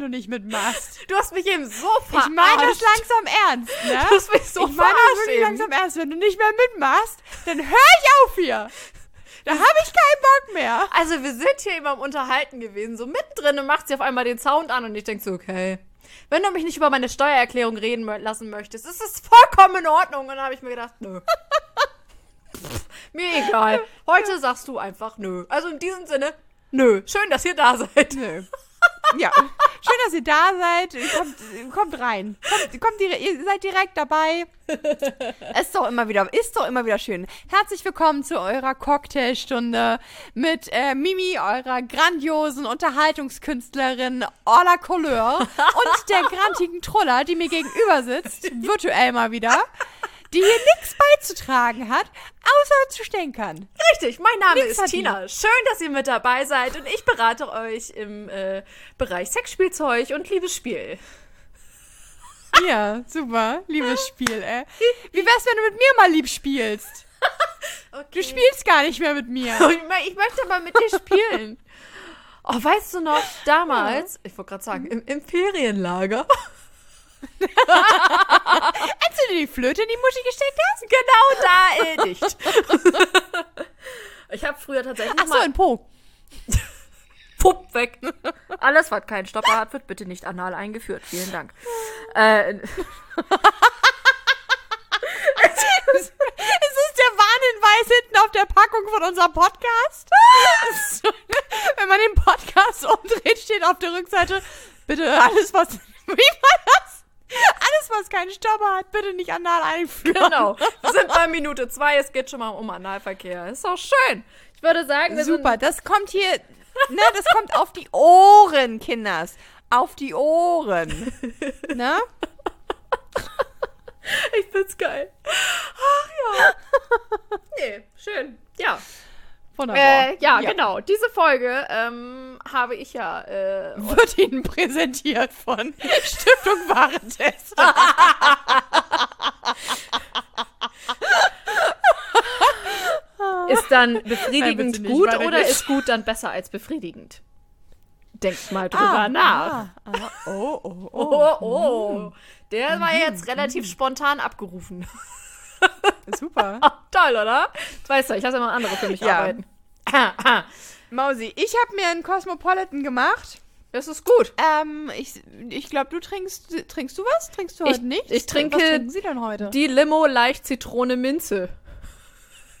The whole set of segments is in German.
du nicht mitmachst. Du hast mich eben so verarscht. Ich meine das langsam ernst, ne? Du hast mich so ich meine das wirklich eben. langsam ernst. Wenn du nicht mehr mitmachst, dann hör ich auf hier. Da habe ich keinen Bock mehr. Also wir sind hier immer am Unterhalten gewesen, so mittendrin und macht sie auf einmal den Sound an und ich denke so, okay. Wenn du mich nicht über meine Steuererklärung reden lassen möchtest, ist es vollkommen in Ordnung. Und dann habe ich mir gedacht, nö. Mir egal. Heute sagst du einfach nö. Also in diesem Sinne, nö. Schön, dass ihr da seid. Nö. Ja, schön, dass ihr da seid. Kommt, kommt rein. Kommt, kommt ihr seid direkt dabei. Ist doch immer wieder, ist doch immer wieder schön. Herzlich willkommen zu eurer Cocktailstunde mit äh, Mimi, eurer grandiosen Unterhaltungskünstlerin la Couleur und der grantigen Troller, die mir gegenüber sitzt, virtuell mal wieder, die hier nichts beizutragen hat, außer zu stänkern. Richtig, mein Name Nix ist. Tina. Schön, dass ihr mit dabei seid und ich berate euch im äh, Bereich Sexspielzeug und Liebesspiel. Ja, super. Liebes Spiel, ey. Wie wär's, wenn du mit mir mal lieb spielst? Du spielst gar nicht mehr mit mir. Ich, mö- ich möchte mal mit dir spielen. Oh, weißt du noch, damals, ich wollte gerade sagen, im, im Ferienlager. Als du dir die Flöte in die Muschi gesteckt hast? Genau da äh, nicht. Ich habe früher tatsächlich Ach so, mal in Po. Pupp weg. Alles, was keinen Stopper hat, wird bitte nicht anal eingeführt. Vielen Dank. Äh, Es ist der Warnhinweis hinten auf der Packung von unserem Podcast. Wenn man den Podcast umdreht, steht auf der Rückseite, bitte alles, was, wie war das? Alles, was keinen Stopper hat, bitte nicht anal einführen. genau. Wir sind bei Minute zwei. Es geht schon mal um Analverkehr. Ist doch schön. Ich würde sagen, wir Super, das kommt hier, ne, das kommt auf die Ohren, Kinders. Auf die Ohren. Ne? Ich find's geil. Ach ja. Nee, schön. Ja. Wunderbar. Äh, ja, genau. Diese Folge ähm, habe ich ja äh, Wird Ihnen präsentiert von Stiftung Warentest. Ist dann Nein, befriedigend nicht, gut oder ist gut dann besser als befriedigend? Denkt mal drüber nach. Ah, ah, oh, oh, oh. Oh, oh. Der war jetzt relativ spontan abgerufen. Super. Toll, oder? Das weißt du, ich lasse immer andere für mich Ja. arbeiten. Mausi, ich habe mir einen Cosmopolitan gemacht. Das ist gut. Ähm, ich, ich glaube, du trinkst, trinkst du was? Trinkst du Ich- heute nicht? ich trinke Was trinken Sie denn heute? Die Limo leicht Zitrone Minze.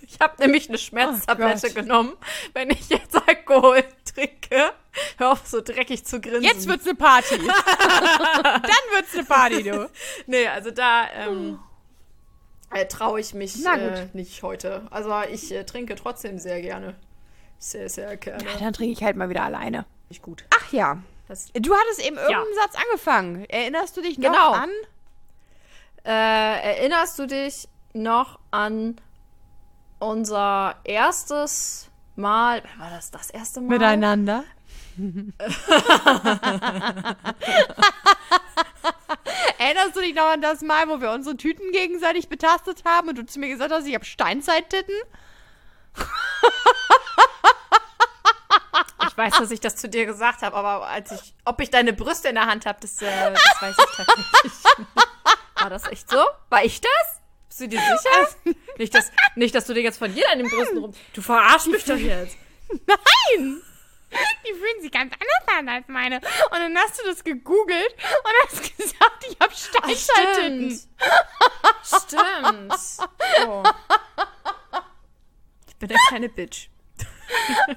Ich habe nämlich eine Schmerztablette Gott. genommen. Wenn ich jetzt Alkohol trinke, hör auf so dreckig zu grinsen. Jetzt wird's eine Party. Dann wird's eine Party, du. Nee, also da ähm, äh, traue ich mich Na gut. äh, nicht heute. Also ich äh, trinke trotzdem sehr gerne. Sehr, sehr gerne. Ja, dann trinke ich halt mal wieder alleine. Nicht gut. Ach ja. Das, Du hattest eben irgendeinen Satz angefangen. Erinnerst du dich noch Genau. an? äh, erinnerst du dich noch an unser erstes Mal? Wann war das das erste Mal? Miteinander. Erinnerst du dich noch an das Mal, wo wir unsere Tüten gegenseitig betastet haben und du zu mir gesagt hast, ich habe Steinzeittitten? Ich weiß, dass ich das zu dir gesagt habe, aber als ich, ob ich deine Brüste in der Hand habe, das, äh, das weiß ich tatsächlich nicht. War das echt so? War ich das? Bist du dir sicher? nicht, dass, nicht, dass du dir jetzt von jeder an den Brüsten rum... Du verarschst mich doch jetzt. Nein! Die fühlen sich ganz anders an als meine. Und dann hast du das gegoogelt und hast gesagt, ich habe Steinzeittitten. Stimmt. Oh. Ich bin eine kleine Bitch.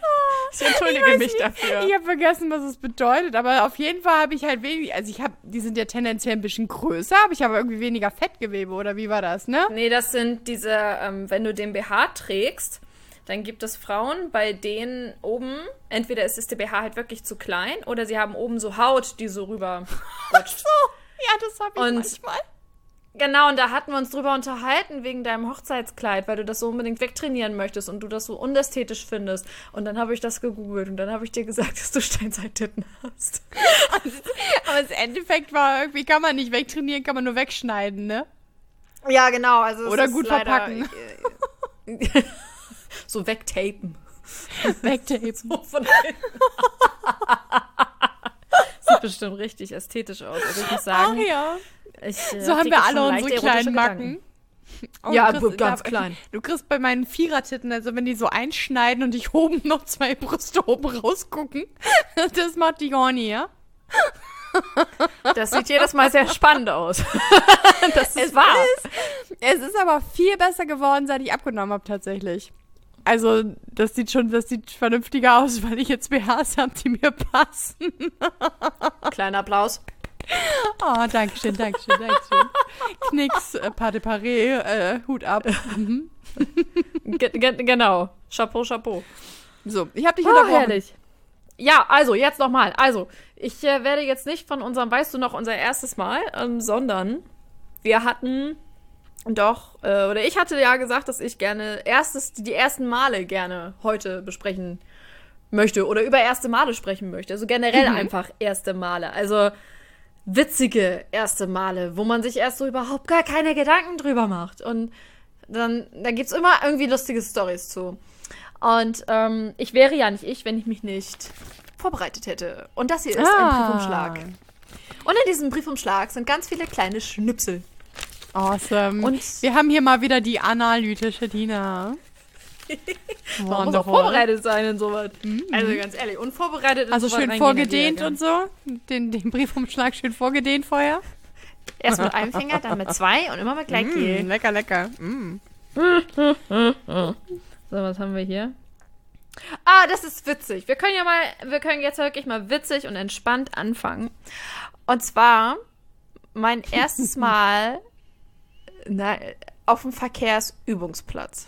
Ich entschuldige weiß mich nicht, dafür. Ich habe vergessen, was es bedeutet, aber auf jeden Fall habe ich halt wenig, also ich habe, die sind ja tendenziell ein bisschen größer, aber ich habe irgendwie weniger Fettgewebe oder wie war das, ne? Nee, das sind diese, ähm, wenn du den BH trägst, dann gibt es Frauen, bei denen oben, entweder ist, der BH halt wirklich zu klein oder sie haben oben so Haut, die so rüber rutscht. So, ja, das habe ich Und- manchmal. Genau, und da hatten wir uns drüber unterhalten wegen deinem Hochzeitskleid, weil du das so unbedingt wegtrainieren möchtest und du das so unästhetisch findest. Und dann habe ich das gegoogelt und dann habe ich dir gesagt, dass du Steinzeittitten hast. Aber das Endeffekt war irgendwie, kann man nicht wegtrainieren, kann man nur wegschneiden, ne? Ja, genau. Also es Oder gut leider- verpacken. So wegtapen. Wegtapen. So von hinten. bestimmt richtig ästhetisch aus. Also ich muss Ach sagen, ja. ich, äh, So haben wir alle unsere kleinen Macken. Oh, Ja, kriegst- ganz da- klein. Du kriegst bei meinen Vierertitten, also wenn die so einschneiden und ich oben noch zwei Brüste oben rausgucken, das macht die Horny, ja? Das sieht jedes Mal sehr spannend aus. das ist wahr. Es ist aber viel besser geworden, seit ich abgenommen habe, tatsächlich. Also, das sieht schon, das sieht vernünftiger aus, weil ich jetzt BHs habe, die mir passen. Kleiner Applaus. Oh, Dankeschön, Dankeschön, Dankeschön. Knicks, äh, Pas de Paris, äh, Hut ab. Mhm. Ge ge genau. Chapeau, Chapeau. So, ich habe dich Oh, herrlich. Ja, also jetzt nochmal. Also, ich äh, werde jetzt nicht von unserem, weißt du noch, unser erstes Mal, ähm, sondern wir hatten doch, äh, oder ich hatte ja gesagt, dass ich gerne erstes, die ersten Male gerne heute besprechen möchte oder über erste Male sprechen möchte. Also generell einfach erste Male. Also witzige erste Male, wo man sich erst so überhaupt gar keine Gedanken drüber macht. Und dann, da gibt's immer irgendwie lustige Stories zu. Und ähm, ich wäre ja nicht ich, wenn ich mich nicht vorbereitet hätte. Und das hier ist ein Ah. Briefumschlag. Und in diesem Briefumschlag sind ganz viele kleine Schnipsel. Awesome. Und- wir haben hier mal wieder die analytische Dina. Man muss auch vorbereitet sein in sowas. Also ganz ehrlich, unvorbereitet in Also schön vorgedehnt und so. Den, den Briefumschlag schön vorgedehnt vorher. Erst mit einem Finger, dann mit zwei und immer mit Gleitgel. Mm, lecker, lecker. Mm. So, was haben wir hier? Ah, das ist witzig. Wir können ja mal, wir können jetzt wirklich mal witzig und entspannt anfangen. Und zwar mein erstes Mal na, auf dem Verkehrsübungsplatz.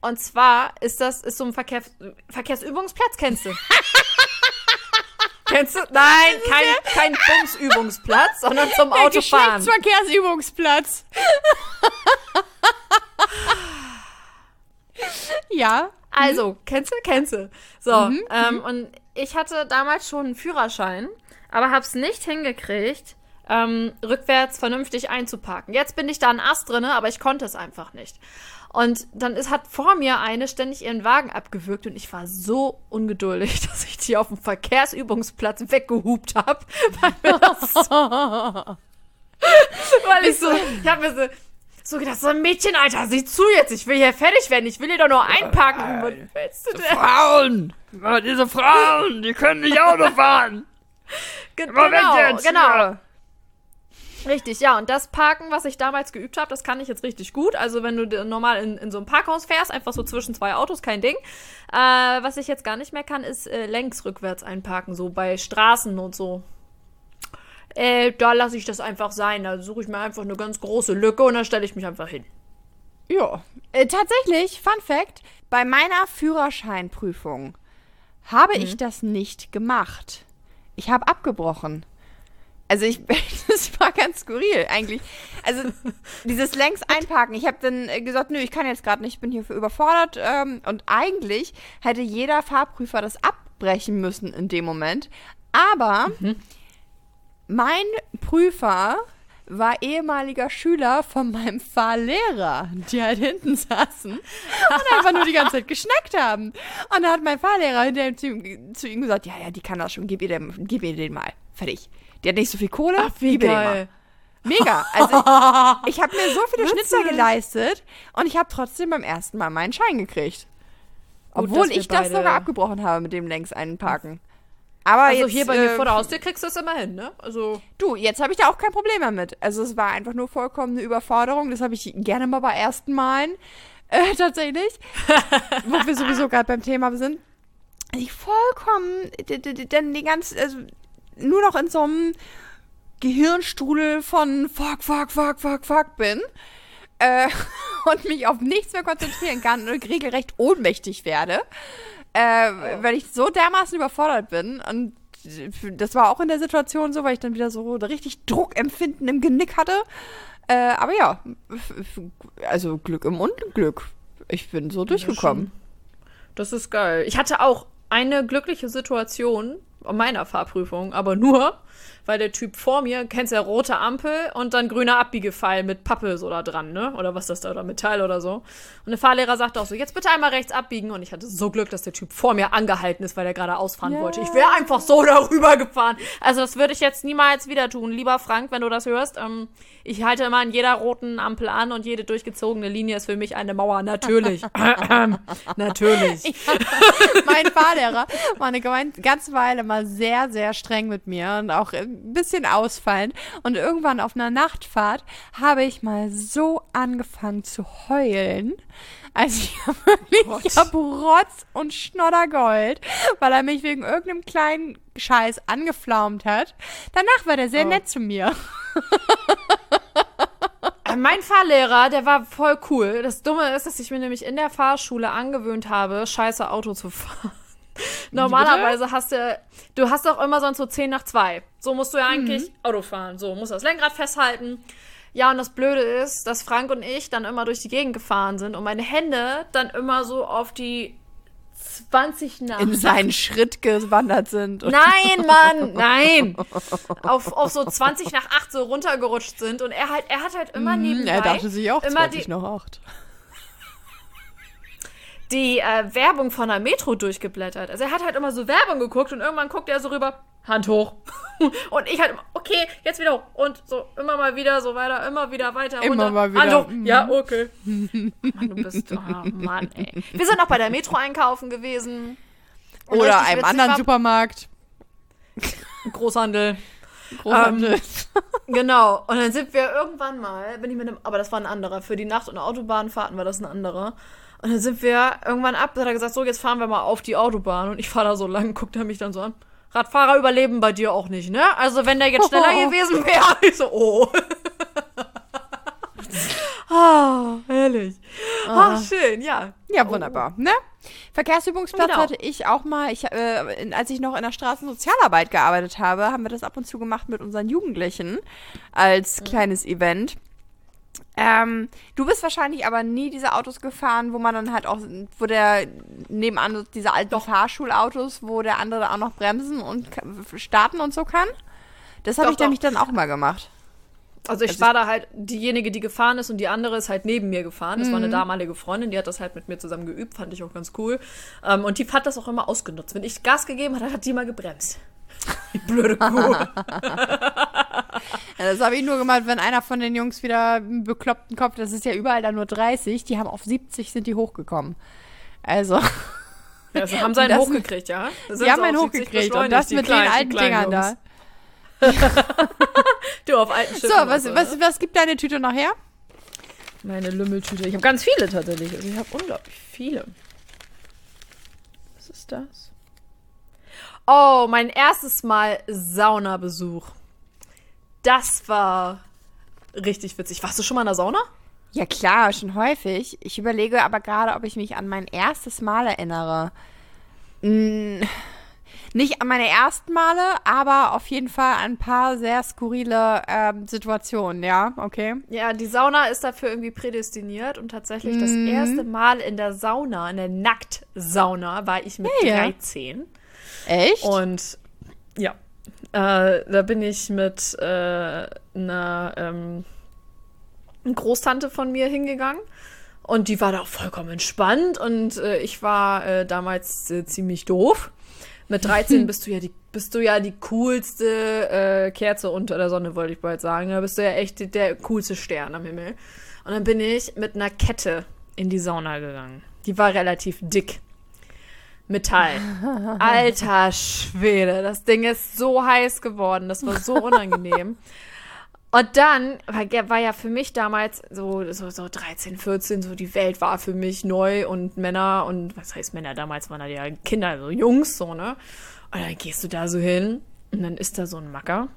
Und zwar ist das ist so ein Verkehr, Verkehrsübungsplatz, kennst du? kennst du? Nein, kein, kein Bumsübungsplatz, sondern zum Der Autofahren. Geschlechtsverkehrsübungsplatz. ja. Also, kennst du? Kennst du. So, ähm, und ich hatte damals schon einen Führerschein, aber hab's nicht hingekriegt, ähm, rückwärts vernünftig einzuparken. Jetzt bin ich da ein Ast drinne, aber ich konnte es einfach nicht. Und dann ist, hat vor mir eine ständig ihren Wagen abgewürgt und ich war so ungeduldig, dass ich die auf dem Verkehrsübungsplatz weggehupt habe, weil so, weil ich so, ich habe mir so, so gedacht, so ein Mädchen, Alter, sieh zu jetzt, ich will hier fertig werden, ich will hier doch nur einparken. Was willst du denn? Frauen! Diese Frauen, die können nicht Auto fahren! Ge genau, jetzt! genau. Richtig, ja. Und das Parken, was ich damals geübt habe, das kann ich jetzt richtig gut. Also wenn du normal in, in so einem Parkhaus fährst, einfach so zwischen zwei Autos, kein Ding. Äh, was ich jetzt gar nicht mehr kann, ist äh, längs rückwärts einparken, so bei Straßen und so. Äh, da lasse ich das einfach sein. Da suche ich mir einfach eine ganz große Lücke und dann stelle ich mich einfach hin. Ja. Äh, tatsächlich, Fun Fact, bei meiner Führerscheinprüfung habe ich das nicht gemacht. Ich habe abgebrochen. Also ich, das war ganz skurril eigentlich. Also dieses längs einparken. Ich habe dann äh, gesagt, nö, ich kann jetzt gerade nicht, ich bin hier für überfordert. Ähm, und eigentlich hätte jeder Fahrprüfer das abbrechen müssen in dem Moment. Aber mein Prüfer war ehemaliger Schüler von meinem Fahrlehrer, die halt hinten saßen und einfach nur die ganze Zeit geschnackt haben. Und da hat mein Fahrlehrer hinterher zu, ihm- zu ihm gesagt, ja, ja, die kann das schon, gib ihr den, gib ihr den mal. Fertig. Die hat nicht so viel Kohle, ihr den mal. Mega. Also ich habe mir so viele Schnitzer geleistet und ich habe trotzdem beim ersten Mal meinen Schein gekriegt. Gut, Obwohl ich das sogar abgebrochen habe mit dem längs einparken. Aber Also jetzt, hier bei mir äh, vor der Haustür kriegst du es immer hin, ne? Also. Du, jetzt habe ich da auch kein Problem mehr mit. Also es war einfach nur vollkommen eine Überforderung. Das habe ich gerne mal bei ersten Malen äh, tatsächlich. wo wir sowieso gerade beim Thema sind. Ich vollkommen, denn die ganz, also nur noch in so einem Gehirnstrudel von fuck, fuck, fuck, fuck, fuck bin. Äh, und mich auf nichts mehr konzentrieren kann und regelrecht ohnmächtig werde. Äh, weil ich so dermaßen überfordert bin und das war auch in der Situation so, weil ich dann wieder so richtig Druckempfinden im Genick hatte. Äh, aber ja, also Glück im Unglück. Ich bin so durchgekommen. Das ist geil. Ich hatte auch eine glückliche Situation, meiner Fahrprüfung, aber nur, weil der Typ vor mir, kennst ja rote Ampel und dann grüner Abbiegepfeil mit Pappe so da dran, ne? Oder was das da, oder Metall oder so. Und der Fahrlehrer sagte auch so, jetzt bitte einmal rechts abbiegen. Und ich hatte so Glück, dass der Typ vor mir angehalten ist, weil er gerade ausfahren Ja. wollte. Ich wäre einfach so darüber gefahren. Also das würde ich jetzt niemals wieder tun. Lieber Frank, wenn du das hörst, ähm, ich halte immer an jeder roten Ampel an und jede durchgezogene Linie ist für mich eine Mauer. Natürlich. Natürlich. mein Fahrlehrer war eine ganze Weile mal sehr, sehr streng mit mir und auch ein bisschen ausfallend. Und irgendwann auf einer Nachtfahrt habe ich mal so angefangen zu heulen. Also ich habe wirklich, ich hab Rotz und Schnodder geheult, weil er mich wegen irgendeinem kleinen Scheiß angeflaumt hat. Danach war der sehr Oh. nett zu mir. Äh, Mein Fahrlehrer, der war voll cool. Das Dumme ist, dass ich mir nämlich in der Fahrschule angewöhnt habe, scheiße Auto zu fahren. Normalerweise hast du, du hast doch immer sonst so 10 nach 2. So musst du ja eigentlich Auto fahren. So, musst das Lenkrad festhalten. Ja, und das Blöde ist, dass Frank und ich dann immer durch die Gegend gefahren sind und meine Hände dann immer so auf die 20 nach In seinen Schritt gewandert sind. Und Nein, Mann, nein. Auf, auf so 20 nach 8 so runtergerutscht sind und er halt, er hat halt immer nebenbei er dachte sich auch immer 20 die, noch 8. die äh, Werbung von der Metro durchgeblättert. Also er hat halt immer so Werbung geguckt und irgendwann guckt er so rüber, Hand hoch. und ich halt immer, okay, jetzt wieder hoch. Und so immer mal wieder, so weiter, immer wieder weiter. Immer runter. mal wieder, Hand hoch. mhm. Ja, okay. Mann, du bist, oh Mann, ey. Wir sind auch bei der Metro einkaufen gewesen. Und Oder einem anderen war- Supermarkt. Großhandel. Großhandel. Genau. Und dann sind wir irgendwann mal, bin ich mit einem, aber das war ein anderer. Für die Nacht- und Autobahnfahrten war das ein anderer. Und dann sind wir irgendwann ab, da hat er gesagt, so, jetzt fahren wir mal auf die Autobahn. Und ich fahre da so lang, guckt er mich dann so an. Radfahrer überleben bei dir auch nicht, ne? Also wenn der jetzt schneller Oh. gewesen wäre, ich so, oh. Ah, herrlich. Ah, schön, ja. Ja, wunderbar, ne? Verkehrsübungsplatz Genau. hatte ich auch mal, ich, äh, als ich noch in der Straßensozialarbeit gearbeitet habe, haben wir das ab und zu gemacht mit unseren Jugendlichen als Mhm. kleines Event. Ähm, du bist wahrscheinlich aber nie diese Autos gefahren, wo man dann halt auch, wo der nebenan diese alten Fahrschulautos, wo der andere auch noch bremsen und starten und so kann. Das habe Doch, ich nämlich doch. dann auch mal gemacht. Also ich war da halt diejenige, die gefahren ist und die andere ist halt neben mir gefahren. Das war eine damalige Freundin, die hat das halt mit mir zusammen geübt, fand ich auch ganz cool. Ähm, und die hat das auch immer ausgenutzt. Wenn ich Gas gegeben habe, hat die mal gebremst. Die blöde Kuh. Ja, das habe ich nur gemacht, wenn einer von den Jungs wieder einen bekloppten Kopf, das ist ja überall da nur 30, die haben auf 70 sind die hochgekommen. Also, Ja, also haben sie einen Das- hochgekriegt, ja? Die haben sie einen auf 70 hochgekriegt und das mit kleinen- den alten Dingern da. Du auf alten Schiffen. So, was, was, was gibt deine Tüte noch her? Meine Lümmeltüte. Ich habe ganz viele tatsächlich. Also ich habe unglaublich viele. Was ist das? Oh, mein erstes Mal Saunabesuch. Das war richtig witzig. Warst du schon mal in der Sauna? Ja klar, schon häufig. Ich überlege aber gerade, ob ich mich an mein erstes Mal erinnere. Hm, nicht an meine ersten Male, aber auf jeden Fall an ein paar sehr skurrile ähm, Situationen, ja, okay. Ja, die Sauna ist dafür irgendwie prädestiniert und tatsächlich das erste Mal in der Sauna, in der Nacktsauna, war ich mit ja. 13. Echt? Und ja, äh, da bin ich mit äh, einer ähm, Großtante von mir hingegangen. Und die war da auch vollkommen entspannt. Und äh, ich war äh, damals äh, ziemlich doof. Mit 13 bist du ja die, bist du ja die coolste äh, Kerze unter der Sonne, wollte ich bald sagen. Da bist du ja echt der coolste Stern am Himmel. Und dann bin ich mit einer Kette in die Sauna gegangen. Die war relativ dick. Metall. Alter Schwede, das Ding ist so heiß geworden. Das war so unangenehm. Und dann war, ja für mich damals so, so, so 13, 14, so die Welt war für mich neu und Männer und was heißt Männer? Damals waren da ja Kinder, so Jungs, so, ne? Und dann gehst du da so hin und dann ist da so ein Macker.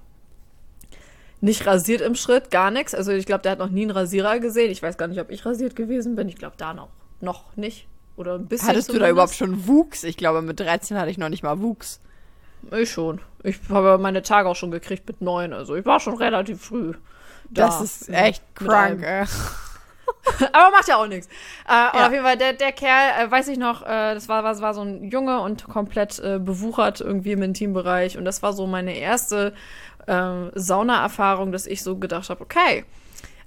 Nicht rasiert im Schritt, gar nichts. Also ich glaube, der hat noch nie einen Rasierer gesehen. Ich weiß gar nicht, ob ich rasiert gewesen bin. Ich glaube, da noch, noch nicht. Oder ein bisschen Hattest du da zumindest. überhaupt schon Wuchs? Ich glaube, mit 13 hatte ich noch nicht mal Wuchs. Ich schon. Ich habe meine Tage auch schon gekriegt mit neun. Also ich war schon relativ früh. Da Das ist echt mit krank, ey. Aber macht ja auch nichts. Äh, Ja. auf jeden Fall, der, der Kerl, äh, weiß ich noch, äh, das war, war, war so ein Junge und komplett äh, bewuchert irgendwie im Intimbereich. Und das war so meine erste äh, Sauna-Erfahrung, dass ich so gedacht habe, okay,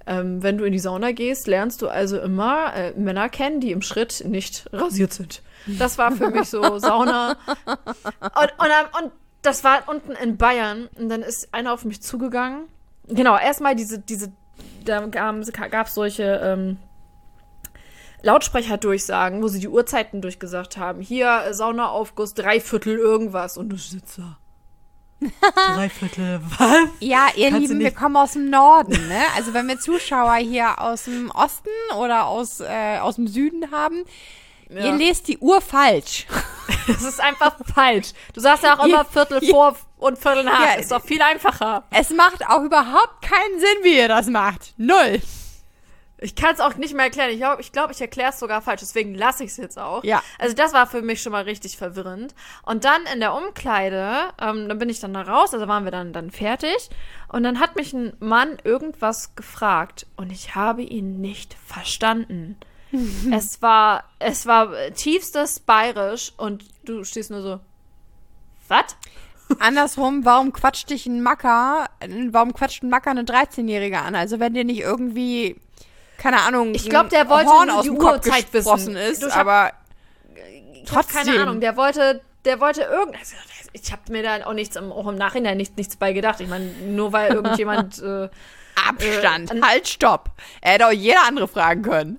ähm, wenn du in die Sauna gehst, lernst du also immer äh, Männer kennen, die im Schritt nicht rasiert sind. Das war für mich so Sauna. Und, und, dann- und das war unten in Bayern. Und dann ist einer auf mich zugegangen. Genau, erstmal diese, diese, da gab es solche ähm, Lautsprecherdurchsagen, wo sie die Uhrzeiten durchgesagt haben. Hier, äh, Saunaaufguss, Dreiviertel irgendwas. Und du sitzt da. Dreiviertel, was? Ja, ihr Kannst Lieben, wir kommen aus dem Norden, ne? Also wenn wir Zuschauer hier aus dem Osten oder aus, äh, aus dem Süden haben, ihr Ja. lest die Uhr falsch. Das ist einfach falsch. Du sagst ja auch Ihr- immer Viertel vor und Viertel nach. Ja, ist doch viel einfacher. Es macht auch überhaupt keinen Sinn, wie ihr das macht. Null. Ich kann es auch nicht mehr erklären. Ich glaube, ich, glaub, ich erkläre es sogar falsch. Deswegen lasse ich es jetzt auch. Ja. Also das war für mich schon mal richtig verwirrend. Und dann in der Umkleide, ähm, dann bin ich dann da raus, also waren wir dann, dann fertig. Und dann hat mich ein Mann irgendwas gefragt. Und ich habe ihn nicht verstanden. es war, es war tiefstes Bayerisch. Und du stehst nur so, was? Andersrum, warum quatscht dich ein Macker, warum quatscht ein Macker eine 13-Jährige an? Also wenn dir nicht irgendwie, keine Ahnung, Ich glaub, ein der wollte Horn aus die Uhrzeit wissen. ist, hab- aber Ich hab keine. Ahnung, der wollte, der wollte irgend. Also, ich habe mir da auch nichts, im- auch im Nachhinein nicht, nichts bei gedacht. Ich meine, nur weil irgendjemand. äh, Abstand, Äh, halt, stopp. Er hätte auch jeder andere fragen können.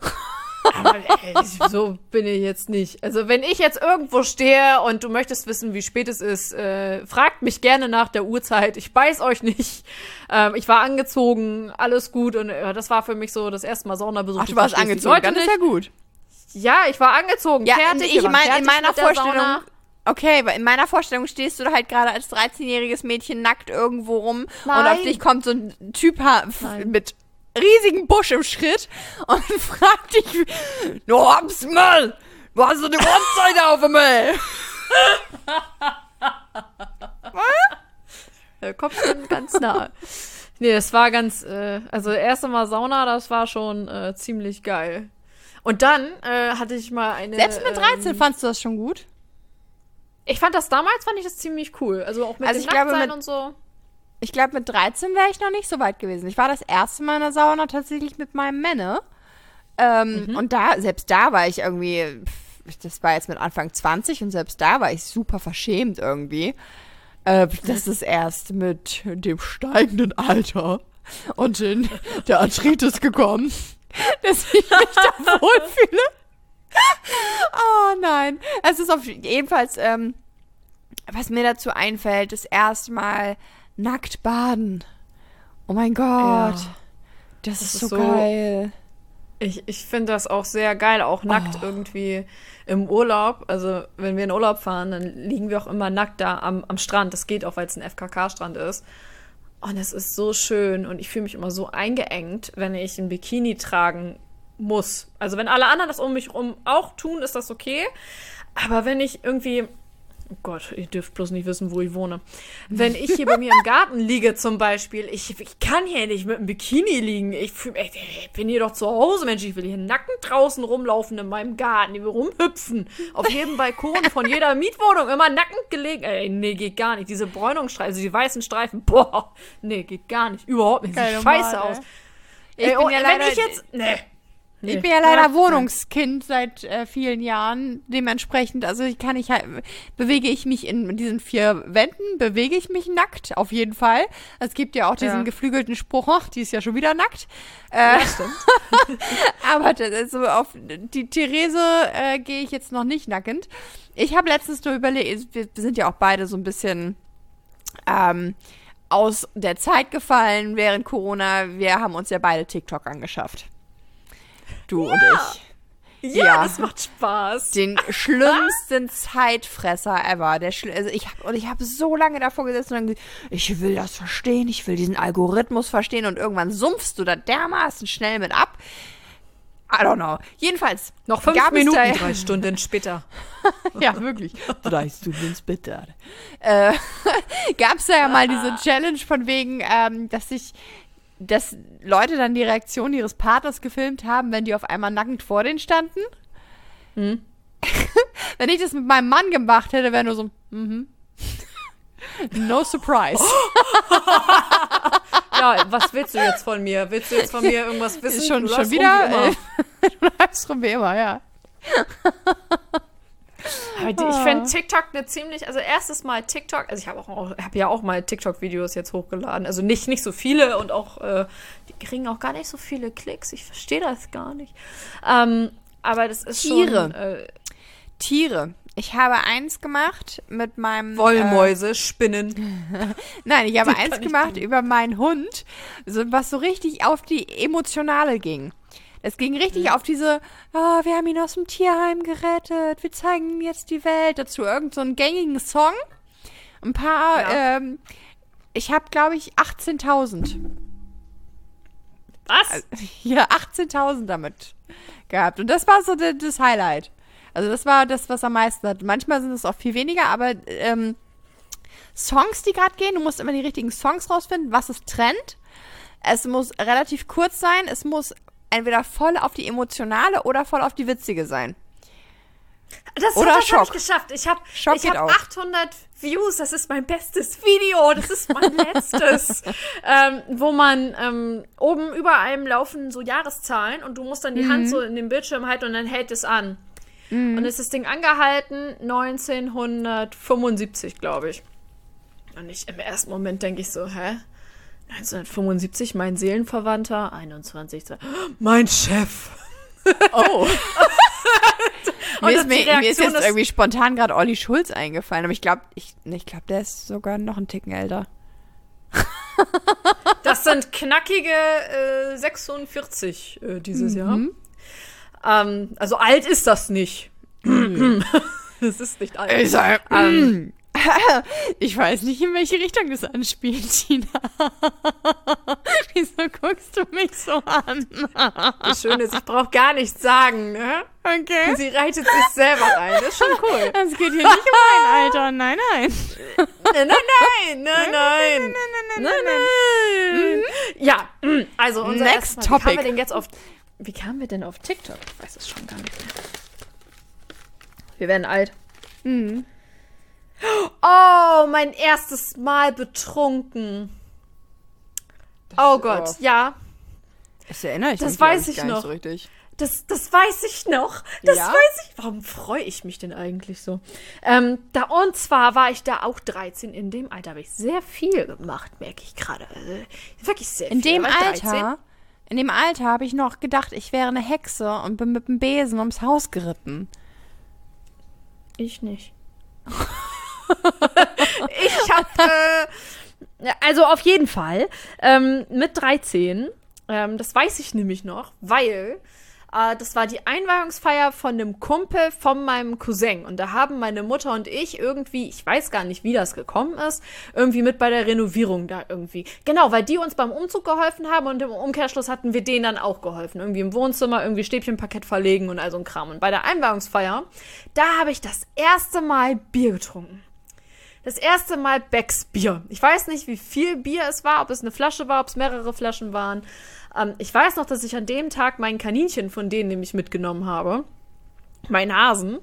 aber ey, so bin ich jetzt nicht. Also, wenn ich jetzt irgendwo stehe und du möchtest wissen, wie spät es ist, äh, fragt mich gerne nach der Uhrzeit. Ich beiß euch nicht. Ähm, ich war angezogen, alles gut. Und äh, das war für mich so das erste Mal Saunabesuch. Ach, du warst angezogen, dann ist nicht. ja gut. Ja, ich war angezogen. Ja, fertig. ich meine, in meiner Vorstellung. Okay, in meiner Vorstellung stehst du halt gerade als 13-jähriges Mädchen nackt irgendwo rum und Nein. auf dich kommt so ein Typ mit riesigen Busch im Schritt und fragt dich, du hab's mal, du hast so die Uhrzeit auf einmal. Äh, kommt schon ganz nah. Nee, das war ganz, äh, also erste Mal Sauna, das war schon äh, ziemlich geil. Und dann äh, hatte ich mal eine. Selbst mit 13 Ähm, fandst du das schon gut? ich fand das damals, fand ich das ziemlich cool. Also auch mit Also dem ich glaube, Nacktsein mit- und so. Ich glaube, mit 13 wäre ich noch nicht so weit gewesen. Ich war das erste Mal in der Sauna tatsächlich mit meinem Männer. Ähm, Und da, selbst da war ich irgendwie, das war jetzt mit Anfang 20 und selbst da war ich super verschämt irgendwie. Äh, das ist erst mit dem steigenden Alter und in der Arthritis gekommen, dass ich mich da wohlfühle. Oh nein. Es ist auf jedenfalls, ähm, was mir dazu einfällt, das erste Mal nackt baden. Oh mein Gott. Ja. Das, ist, ist so, so- geil. Ich, ich finde das auch sehr geil, auch nackt Oh. irgendwie im Urlaub. Also, wenn wir in Urlaub fahren, dann liegen wir auch immer nackt da am, am Strand. Das geht auch, weil es ein FKK-Strand ist. Und es ist so schön und ich fühle mich immer so eingeengt, wenn ich ein Bikini tragen muss. Also, wenn alle anderen das um mich herum auch tun, ist das okay. Aber wenn ich irgendwie. Oh Gott, ihr dürft bloß nicht wissen, wo ich wohne. Wenn ich hier bei mir im Garten liege zum Beispiel, ich, ich kann hier nicht mit einem Bikini liegen. Ich, fühl, ich, bin hier doch zu Hause, Mensch. Ich will hier nackend draußen rumlaufen in meinem Garten. Ich will rumhüpfen. Auf jedem Balkon von jeder Mietwohnung immer nackend gelegen. Ey, nee, geht gar nicht. Diese Bräunungsstreifen, also die weißen Streifen, boah, nee, geht gar nicht. Überhaupt nicht. Sieht scheiße aus. ey. Ich bin oh, ja wenn leider- ich jetzt. Nee. Ich Nee. bin ja leider Ja, Wohnungskind seit äh, vielen Jahren. Dementsprechend, also ich kann ich halt, bewege ich mich in diesen vier Wänden, bewege ich mich nackt, auf jeden Fall. Es gibt ja auch diesen Ja. geflügelten Spruch, ach, die ist ja schon wieder nackt. Äh, aber das ist so auf die Therese äh, gehe ich jetzt noch nicht nackend. Ich habe letztens nur überlegt, wir sind ja auch beide so ein bisschen ähm, aus der Zeit gefallen während Corona. Wir haben uns ja beide TikTok angeschafft. Du und ich. Ja, Ja. das macht Spaß. Den schlimmsten Zeitfresser ever. Der schl also ich hab, und ich habe so lange davor gesessen und dann gesagt, ich will das verstehen, ich will diesen Algorithmus verstehen und irgendwann sumpfst du da dermaßen schnell mit ab. I don't know. Jedenfalls. Noch fünf Minuten, drei Stunden später. ja, wirklich. Drei Stunden später. Äh, Gab es da ja mal diese Challenge von wegen, ähm, dass sich dass Leute dann die Reaktion ihres Partners gefilmt haben, wenn die auf einmal nackend vor denen standen. Hm. wenn ich das mit meinem Mann gemacht hätte, wäre nur so, mhm. no surprise. Ja, was willst du jetzt von mir? Willst du jetzt von mir irgendwas wissen? Ist schon, Du schon wieder. rum wie immer. Du läufst rum wie immer, ja. Aber die- ich finde TikTok eine ziemlich, also erstes Mal TikTok, also ich habe auch, hab ja auch mal TikTok-Videos jetzt hochgeladen. Also nicht, nicht so viele und auch, äh, die kriegen auch gar nicht so viele Klicks. Ich verstehe das gar nicht. Ähm, aber das ist Tiere. schon. Äh, Tiere. Ich habe eins gemacht mit meinem. Wollmäuse, Spinnen. Äh, nein, ich habe eins gemacht über meinen Hund, so, was so richtig auf die Emotionale ging. Es ging richtig Mhm. auf diese, oh, wir haben ihn aus dem Tierheim gerettet, wir zeigen ihm jetzt die Welt. Dazu irgend so einen gängigen Song. Ein paar, Ja. ähm, ich habe, glaube ich, 18.000. Was? Ja, 18.000 damit gehabt. Und das war so das Highlight. Also das war das, was am meisten hat. Manchmal sind es auch viel weniger, aber ähm, Songs, die gerade gehen, du musst immer die richtigen Songs rausfinden, was ist Trend. Es muss relativ kurz sein, es muss entweder voll auf die emotionale oder voll auf die witzige sein. Das, Oder das habe ich geschafft. Ich habe hab auch. 800 Views. Das ist mein bestes Video. Das ist mein letztes. ähm, wo man ähm, oben über einem laufen so Jahreszahlen und du musst dann die Mhm. Hand so in den Bildschirm halten und dann hält es an. Und ist das Ding angehalten 1975, glaube ich. Und ich im ersten Moment denke ich so, hä? 1975, mein Seelenverwandter, 21, mein Chef. Oh. mir, ist, mir, mir ist jetzt irgendwie spontan gerade Olli Schulz eingefallen, aber ich glaube, ich, ich glaube, der ist sogar noch einen Ticken älter. Das sind knackige äh, 46 äh, dieses Jahr. Ähm, also alt ist das nicht. das ist nicht alt. Ich, sag, Ähm, ich weiß nicht, in welche Richtung das anspielt, Tina. Wieso guckst du mich so an? das Schöne ist, ich brauche gar nichts sagen. Ne? Okay. Sie reitet sich selber rein. Das ist schon cool. Es geht hier nicht um mein Alter. Nein, nein. Nein, nein, nein, nein, nein. Nein, nein. Ja, mm, also unser Next Mal. Wie kamen topic. wir denn jetzt auf... Wie kamen wir denn auf TikTok? Ich weiß es schon gar nicht mehr. Wir werden alt. Oh, mein erstes Mal betrunken. oh Gott, oh. ja. Das erinnere ich Das mich, weiß ich gar nicht noch. so richtig. Das, das weiß ich noch. Das Ja? weiß ich. Warum freue ich mich denn eigentlich so? Ähm, da, und zwar war ich da auch 13. In dem Alter habe ich sehr viel gemacht, merke ich gerade. Also, wirklich sehr In viel. dem Da war ich 13. Alter, in dem Alter habe ich noch gedacht, ich wäre eine Hexe und bin mit dem Besen ums Haus geritten. Ich nicht. ich habe, äh, also auf jeden Fall, ähm, mit 13, ähm, das weiß ich nämlich noch, weil äh, das war die Einweihungsfeier von einem Kumpel von meinem Cousin. Und da haben meine Mutter und ich irgendwie, ich weiß gar nicht, wie das gekommen ist, irgendwie mit bei der Renovierung da irgendwie. Genau, weil die uns beim Umzug geholfen haben und im Umkehrschluss hatten wir denen dann auch geholfen. Irgendwie im Wohnzimmer, irgendwie Stäbchenparkett verlegen und all so ein Kram. Und bei der Einweihungsfeier, da habe ich das erste Mal Bier getrunken. Das erste Mal Becks Bier. Ich weiß nicht, wie viel Bier es war, ob es eine Flasche war, ob es mehrere Flaschen waren. Ähm, ich weiß noch, dass ich an dem Tag mein Kaninchen von denen nämlich mitgenommen habe. Mein Hasen.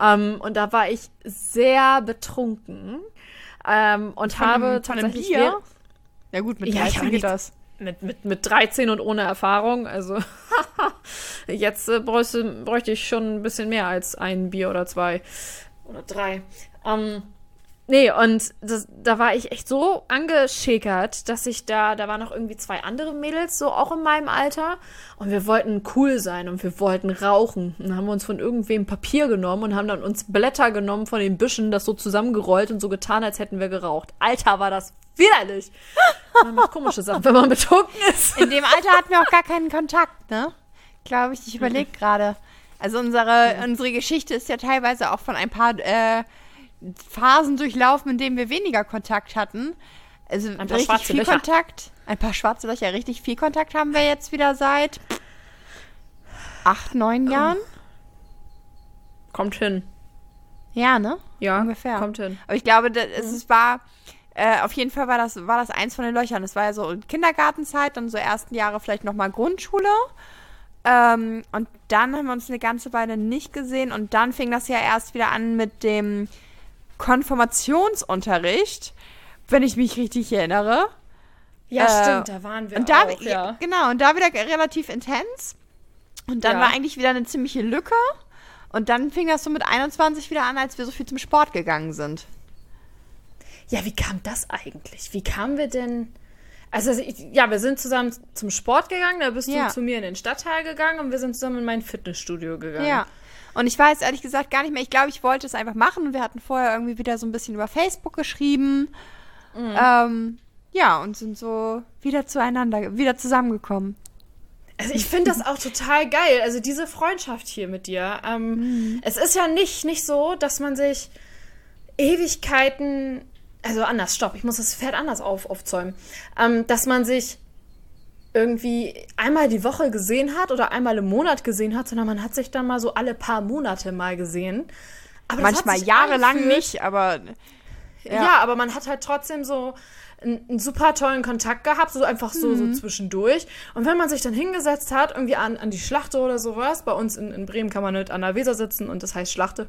Ähm, und da war ich sehr betrunken. Ähm, und habe von einem tatsächlich Bier? Ja gut, mit Ja, ich 13 habe geht das. mit, mit, mit 13 und ohne Erfahrung. Also jetzt äh, bräuchte, bräuchte ich schon ein bisschen mehr als ein Bier oder zwei oder drei. Ähm, nee, und das, da war ich echt so angeschickert, dass ich da, da waren noch irgendwie zwei andere Mädels, so auch in meinem Alter. Und wir wollten cool sein und wir wollten rauchen. Und dann haben wir uns von irgendwem Papier genommen und haben dann uns Blätter genommen von den Büschen, das so zusammengerollt und so getan, als hätten wir geraucht. Alter, war das widerlich. Man macht komische Sachen, wenn man betrunken ist. In dem Alter hatten wir auch gar keinen Kontakt, ne? Glaube ich, ich überlege gerade. Also unsere, unsere Geschichte ist ja teilweise auch von ein paar äh, Phasen durchlaufen, in denen wir weniger Kontakt hatten. Also paar richtig schwarze viel Löcher. Kontakt. Ein paar schwarze Löcher. Richtig viel Kontakt haben wir jetzt wieder seit acht, neun Jahren. Kommt hin. Ja, ne? Ja, Ungefähr. kommt hin. Aber ich glaube, das, es, es war Äh, auf jeden Fall war das, war das eins von den Löchern. Es war ja so Kindergartenzeit, dann so ersten Jahre vielleicht nochmal Grundschule. Ähm, und dann haben wir uns eine ganze Weile nicht gesehen. Und dann fing das ja erst wieder an mit dem Konfirmationsunterricht, wenn ich mich richtig erinnere. Ja, Äh, stimmt, da waren wir Und da, auch, ja. Genau, und da wieder relativ intens. Und dann Ja. war eigentlich wieder eine ziemliche Lücke. Und dann fing das so mit 21 wieder an, als wir so viel zum Sport gegangen sind. Ja, wie kam das eigentlich? Wie kamen wir denn? Also, ich, ja, wir sind zusammen zum Sport gegangen, da bist Ja. du zu mir in den Stadtteil gegangen und wir sind zusammen in mein Fitnessstudio gegangen. Ja. Und ich weiß ehrlich gesagt gar nicht mehr. Ich glaube, ich wollte es einfach machen. Und wir hatten vorher irgendwie wieder so ein bisschen über Facebook geschrieben. Mhm. Ähm, ja, und sind so wieder zueinander, wieder zusammengekommen. Also ich finde das auch total geil. Also diese Freundschaft hier mit dir. Ähm, Es ist ja nicht, nicht so, dass man sich Ewigkeiten, also anders, stopp, ich muss das Pferd anders auf, aufzäumen, ähm, dass man sich irgendwie einmal die Woche gesehen hat oder einmal im Monat gesehen hat, sondern man hat sich dann mal so alle paar Monate mal gesehen. Aber Manchmal jahrelang nicht, aber ja. aber man hat halt trotzdem so einen, einen super tollen Kontakt gehabt, so einfach so, so zwischendurch. Und wenn man sich dann hingesetzt hat, irgendwie an, an die Schlachte oder sowas, bei uns in, in Bremen kann man nicht an der Weser sitzen und das heißt Schlachte.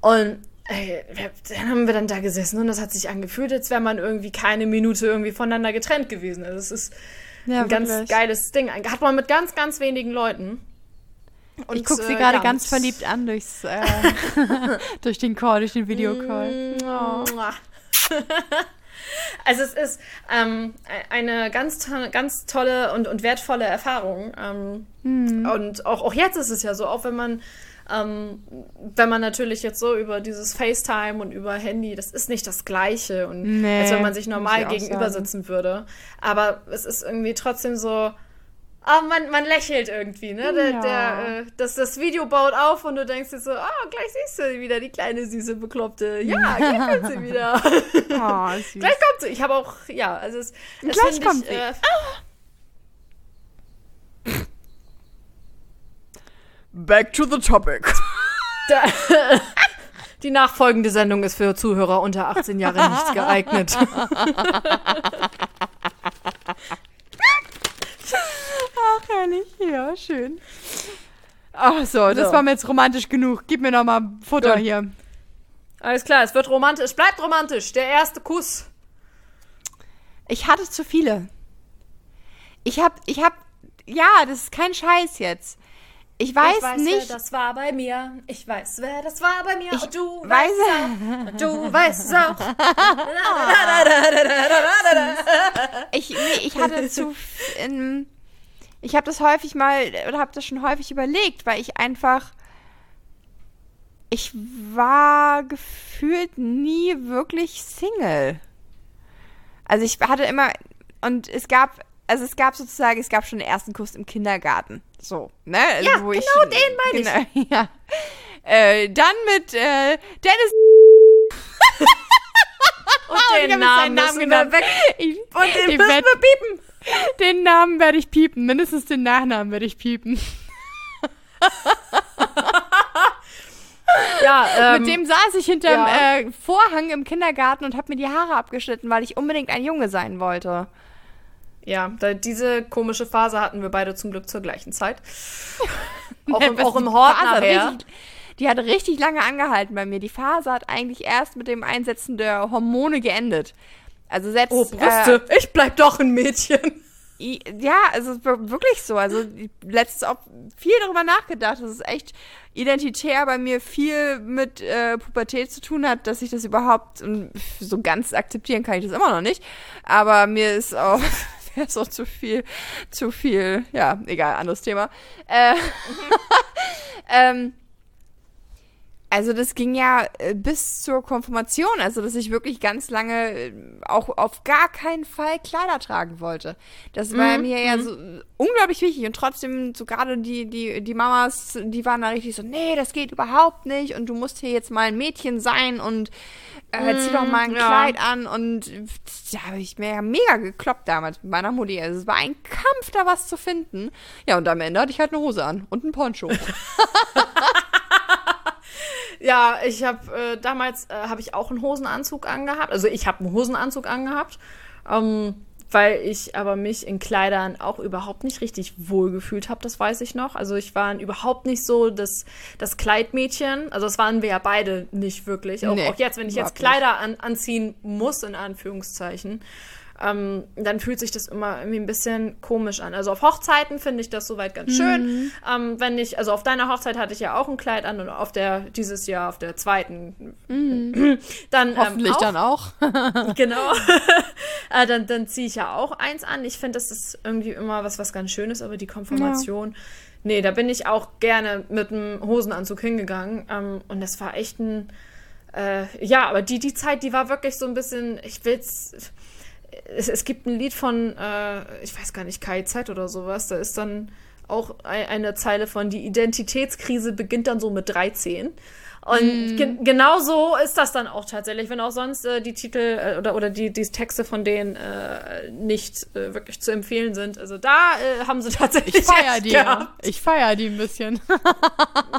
Und ey, dann haben wir dann da gesessen und das hat sich angefühlt, als wäre man irgendwie keine Minute irgendwie voneinander getrennt gewesen. Also es ist ja, ein ganz geiles Ding. Hat man mit ganz, ganz wenigen Leuten. Und, Ich gucke sie äh, gerade ganz das- verliebt an durchs, äh, durch den Call, durch den Videocall. Mua. Also es ist ähm, eine ganz, to- ganz tolle und, und wertvolle Erfahrung. Ähm, Mhm. Und auch, auch jetzt ist es ja so, auch wenn man, ähm, wenn man natürlich jetzt so über dieses FaceTime und über Handy, das ist nicht das Gleiche und Nee, als wenn man sich normal gegenüber sagen. sitzen würde. Aber es ist irgendwie trotzdem so. Ah, man, man lächelt irgendwie, ne? Der, Ja. der, äh, das, das Video baut auf und du denkst dir so, ah, gleich siehst du wieder die kleine süße Bekloppte. Ja, gleich kommt sie wieder. Oh, süß. Gleich kommt sie. Ich habe auch, ja, also es, es Gleich kommt ich, sie. Äh, Back to the topic. da, die nachfolgende Sendung ist für Zuhörer unter 18 Jahre nicht geeignet. Ach, herrlich. Ja, schön. Ach so, das So. war mir jetzt romantisch genug. Gib mir noch mal Futter Gut. hier. Alles klar, es wird romantisch. Es bleibt romantisch. Der erste Kuss. Ich hatte zu viele. Ich hab, ich hab, ja, das ist kein Scheiß jetzt. Ich weiß, ich weiß, nicht. wer das war bei mir. Ich weiß, wer das war bei mir. Ich und du weiß- weißt auch. Und du weißt es auch. Ich, nee, ich hatte zu. In, ich habe das häufig mal, oder habe das schon häufig überlegt, weil ich einfach. Ich war gefühlt nie wirklich Single. Also ich hatte immer. Und es gab. Also es gab sozusagen, es gab schon den ersten Kuss im Kindergarten. So, ne? Also Ja, wo ich, genau den meine genau, Ja. Äh, dann mit äh, Dennis. Und ich den Namen müssen wir genannt. weg. Ich, Und den ich müssen werd- wir piepen. Den Namen werde ich piepen. Mindestens den Nachnamen werde ich piepen. Ja, ähm, Mit dem saß ich hinterm ja. äh, Vorhang im Kindergarten und habe mir die Haare abgeschnitten, weil ich unbedingt ein Junge sein wollte. Ja, diese komische Phase hatten wir beide zum Glück zur gleichen Zeit. auch, im, auch im die Hort nachher. Richtig, die hat richtig lange angehalten bei mir. Die Phase hat eigentlich erst mit dem Einsetzen der Hormone geendet. Also selbst. Oh, Brüste. ich bleib doch ein Mädchen. Äh, ja, also wirklich so. Also letztens auch viel darüber nachgedacht. dass es echt identitär bei mir viel mit äh, Pubertät zu tun hat, dass ich das überhaupt so ganz akzeptieren kann ich das immer noch nicht. Aber mir ist auch wäre so zu viel, zu viel. Ja, egal, anderes Thema. Äh, ähm, also das ging ja äh, bis zur Konfirmation, also dass ich wirklich ganz lange äh, auch auf gar keinen Fall Kleider tragen wollte. Das war mir ja so äh, unglaublich wichtig und trotzdem so gerade die die die Mamas, die waren da richtig so, nee, das geht überhaupt nicht und du musst hier jetzt mal ein Mädchen sein und äh, zieh doch mal ein ja. Kleid an und da habe ich mir ja mega gekloppt damals mit meiner Mutti. Also es war ein Kampf, da was zu finden. Ja, und am Ende hatte ich halt eine Hose an und ein Poncho. Ja, ich habe äh, damals äh, habe ich auch einen Hosenanzug angehabt. Also ich habe einen Hosenanzug angehabt, ähm, weil ich aber mich in Kleidern auch überhaupt nicht richtig wohlgefühlt habe. Das weiß ich noch. Also ich war überhaupt nicht so das, das Kleidmädchen. Also das waren wir ja beide nicht wirklich. Auch, Nee, auch jetzt, wenn ich jetzt. Kleider an, anziehen muss in Anführungszeichen. Ähm, dann fühlt sich das immer irgendwie ein bisschen komisch an. Also auf Hochzeiten finde ich das soweit ganz Mhm. schön. Ähm, wenn ich, also auf deiner Hochzeit hatte ich ja auch ein Kleid an und auf der, dieses Jahr auf der zweiten, dann Mhm. Hoffentlich ähm, auch, dann auch. Genau. äh, dann dann ziehe ich ja auch eins an. Ich finde, das ist irgendwie immer was, was ganz Schönes, aber die Konfirmation, nee, da bin ich auch gerne mit einem Hosenanzug hingegangen. Ähm, und das war echt ein, äh, ja, aber die, die Zeit, die war wirklich so ein bisschen, ich will's. Es, es gibt ein Lied von, äh, ich weiß gar nicht, KIZ oder sowas, da ist dann auch ei- eine Zeile von, die Identitätskrise beginnt dann so mit 13. Und ge genau so ist das dann auch tatsächlich, wenn auch sonst äh, die Titel äh, oder, oder die, die Texte von denen äh, nicht äh, wirklich zu empfehlen sind. Also da äh, haben sie tatsächlich. Ich feier die. gehabt. Ich feier die ein bisschen.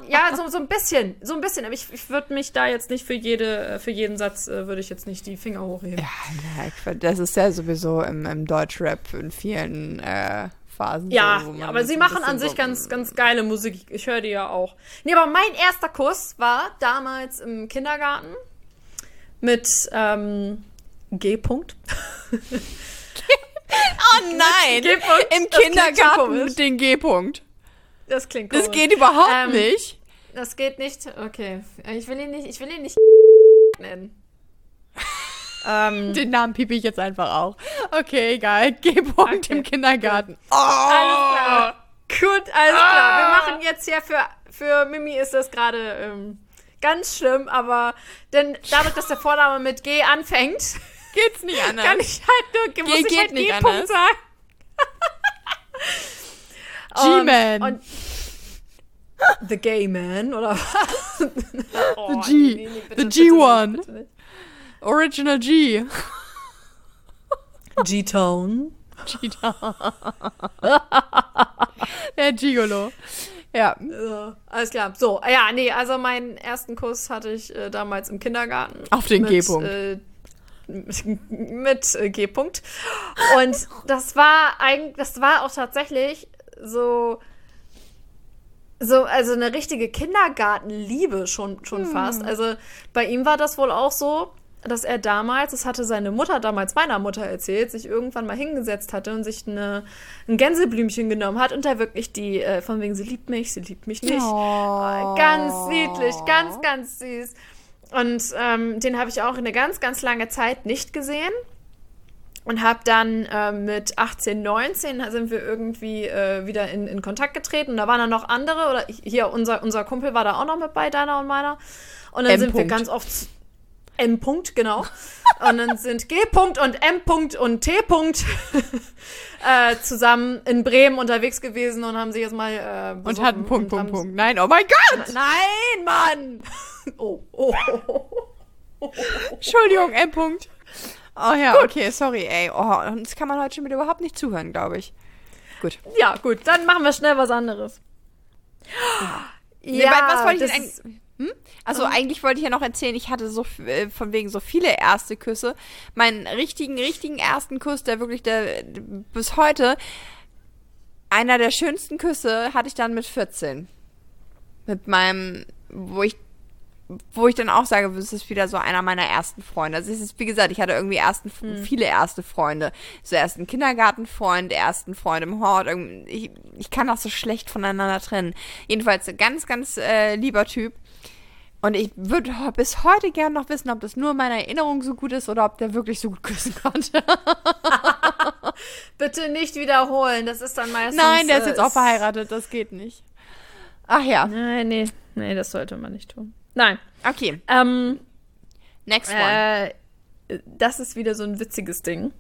Ja, so, so ein bisschen. So ein bisschen. Aber ich, ich würde mich da jetzt nicht für jede, äh, für jeden Satz äh, würde ich jetzt nicht die Finger hochheben. Ja, na, das ist ja sowieso im, im Deutschrap in vielen äh, Phasen. Ja, so, ja, aber das sie machen an sich so- ganz, ganz geile Musik. Ich, höre die ja auch. Nee, aber mein erster Kuss war damals im Kindergarten mit ähm, G-Punkt. Oh nein! Im Das Kindergarten mit den G-Punkt. Das klingt Das komisch. geht überhaupt Ähm, nicht. Das geht nicht. Okay. Ich will ihn nicht, ich will ihn nicht nennen. Ähm, Den Namen piepe ich jetzt einfach auch. Okay, egal. G-Punkt Okay, im Kindergarten. alles klar. Gut, alles klar. Wir machen jetzt hier für, für Mimi ist das gerade ähm, ganz schlimm, aber denn dadurch, dass der Vorname mit G anfängt, Geht's nicht anders. kann ich halt nur, muss ich geht halt nicht G-Punkt anders. sagen. G-Man. Und, und The Gay Man, oder was? oh, The G. The G1. bitte nicht. Original G. G-Tone. Der Gigolo. Ja. Ja, alles klar. So, ja, nee, also meinen ersten Kuss hatte ich äh, damals im Kindergarten. Auf den mit, G-Punkt. Äh, mit äh, G-Punkt. Und das war eigentlich, das war auch tatsächlich so, so, also eine richtige Kindergartenliebe schon, schon fast. Also bei ihm war das wohl auch so, dass er damals, das hatte seine Mutter damals meiner Mutter erzählt, sich irgendwann mal hingesetzt hatte und sich eine, ein Gänseblümchen genommen hat und da wirklich die, äh, von wegen, sie liebt mich, sie liebt mich nicht. Oh. Ganz niedlich, ganz, ganz süß. Und ähm, den habe ich auch eine ganz, ganz lange Zeit nicht gesehen. Und habe dann ähm, mit 18, 19 sind wir irgendwie äh, wieder in, in Kontakt getreten. Und da waren dann noch andere, oder hier, unser, unser Kumpel war da auch noch mit bei, deiner und meiner. Und dann M. sind wir ganz oft. M. -Punkt, genau. und dann sind G. -Punkt und M. -Punkt und T. -Punkt äh, zusammen in Bremen unterwegs gewesen und haben sich jetzt mal äh, Und besoffen hat einen Punkt, Punkt, Punkt. Nein, oh mein Gott! Nein, Mann! Oh, oh, oh. Entschuldigung, M. Punkt. Oh ja, okay, sorry, ey. Oh, das kann man heute schon wieder überhaupt nicht zuhören, glaube ich. Gut. Ja, gut, dann machen wir schnell was anderes. Nee, wa- was wollte ich denn eigentlich? Hm? Also eigentlich wollte ich ja noch erzählen, ich hatte so äh, von wegen so viele erste Küsse. Meinen richtigen, richtigen ersten Kuss, der wirklich der bis heute einer der schönsten Küsse hatte ich dann mit 14. Mit meinem, wo ich wo ich dann auch sage, das ist wieder so einer meiner ersten Freunde. Also es ist, wie gesagt, ich hatte irgendwie ersten, viele erste Freunde. So ersten Kindergartenfreund, ersten Freund im Hort. Ich, ich kann das so schlecht voneinander trennen. Jedenfalls ein ganz, ganz äh, lieber Typ. Und ich würde bis heute gern noch wissen, ob das nur in meiner Erinnerung so gut ist oder ob der wirklich so gut küssen konnte. Bitte nicht wiederholen, das ist dann meistens. Nein, der ist äh, jetzt auch verheiratet, das geht nicht. Ach ja, Nein, nee, nee, das sollte man nicht tun. Nein. okay. Ähm, Next one. äh, das ist wieder so ein witziges Ding.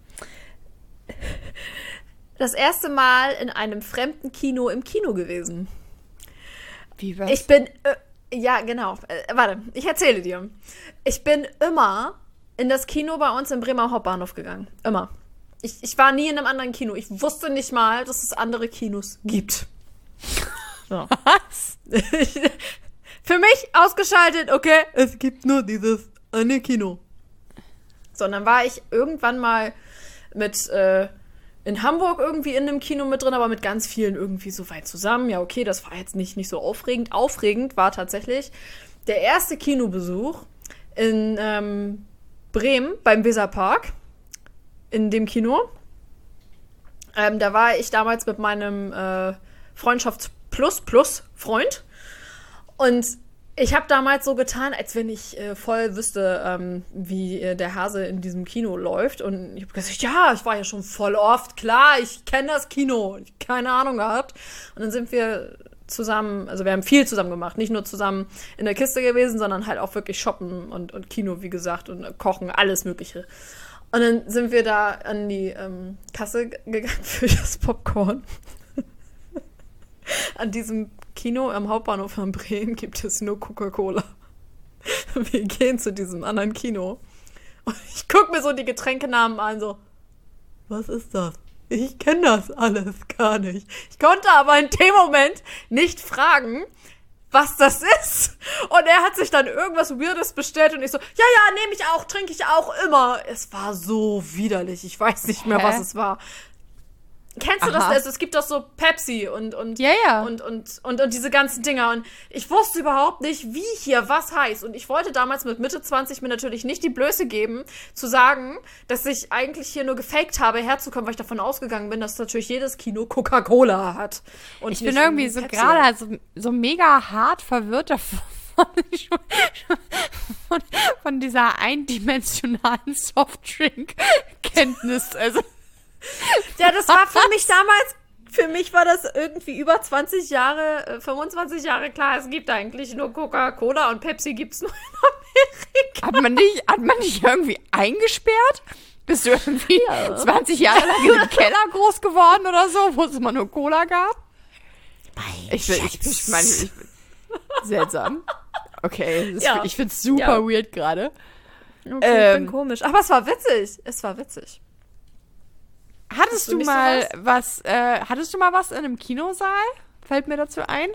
Das erste Mal in einem fremden Kino im Kino gewesen. Wie was? Ich bin. Ja, genau. Äh, warte, ich erzähle dir. Ich bin immer in das Kino bei uns im Bremer Hauptbahnhof gegangen. Immer. Ich, ich war nie in einem anderen Kino. Ich wusste nicht mal, dass es andere Kinos gibt. So. was? Für mich ausgeschaltet, okay, es gibt nur dieses eine Kino. So, und dann war ich irgendwann mal mit äh, in Hamburg irgendwie in einem Kino mit drin, aber mit ganz vielen irgendwie so weit zusammen. Ja, okay, das war jetzt nicht, nicht so aufregend. Aufregend war tatsächlich der erste Kinobesuch in ähm, Bremen beim Weserpark. In dem Kino. Ähm, da war ich damals mit meinem äh, Freundschafts Plus Plus Freund. Und ich habe damals so getan, als wenn ich äh, voll wüsste, ähm, wie äh, der Hase in diesem Kino läuft. Und ich habe gesagt, ja, ich war ja schon voll oft, klar, ich kenne das Kino. Ich keine Ahnung gehabt. Und dann sind wir zusammen, also wir haben viel zusammen gemacht, nicht nur zusammen in der Kiste gewesen, sondern halt auch wirklich shoppen und, und Kino, wie gesagt, und äh, kochen, alles Mögliche. Und dann sind wir da an die ähm, Kasse gegangen für das Popcorn. an diesem Kino am Hauptbahnhof von Bremen gibt es nur Coca-Cola. Wir gehen zu diesem anderen Kino. Und ich gucke mir so die Getränkenamen an, so, was ist das? Ich kenne das alles gar nicht. Ich konnte aber in dem Moment nicht fragen, was das ist. Und er hat sich dann irgendwas Weirdes bestellt und ich so, ja, ja, nehme ich auch, trinke ich auch immer. Es war so widerlich. Ich weiß nicht mehr, Hä? was es war. Kennst du Aha. das? Es gibt doch so Pepsi und, und, Ja, ja. und, und, und, und diese ganzen Dinger. Und ich wusste überhaupt nicht, wie hier was heißt. Und ich wollte damals mit Mitte 20 mir natürlich nicht die Blöße geben, zu sagen, dass ich eigentlich hier nur gefaked habe, herzukommen, weil ich davon ausgegangen bin, dass natürlich jedes Kino Coca-Cola hat. Und Ich bin irgendwie so gerade so, so mega hart verwirrt davon. Von, von dieser eindimensionalen Softdrink-Kenntnis. Also, Ja, das war für mich damals, für mich war das irgendwie über 20 Jahre, äh, 25 Jahre klar, es gibt eigentlich nur Coca-Cola und Pepsi gibt's nur in Amerika. hat man dich, hat man dich irgendwie eingesperrt? Bist du irgendwie 20 Jahre lang in einem Keller groß geworden oder so, wo es immer nur Cola gab? Ich, will- ich, ich meine, ich, seltsam. Okay, das, Ja. ich find's super Ja. weird gerade. Okay, Ähm, bin komisch. Aber es war witzig. Es war witzig. Hattest du mal was, äh, hattest du mal was in einem Kinosaal? Fällt mir dazu ein?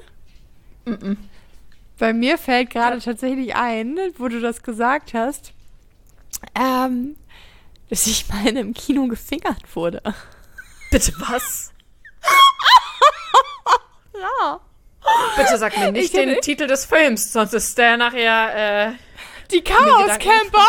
Bei mir fällt gerade tatsächlich ein, wo du das gesagt hast, ähm, dass ich mal in einem Kino gefingert wurde. Bitte was? Ja. Bitte sag mir nicht Ich den Titel des Films, sonst ist der nachher, äh, Die Gedanken Chaos-Camper.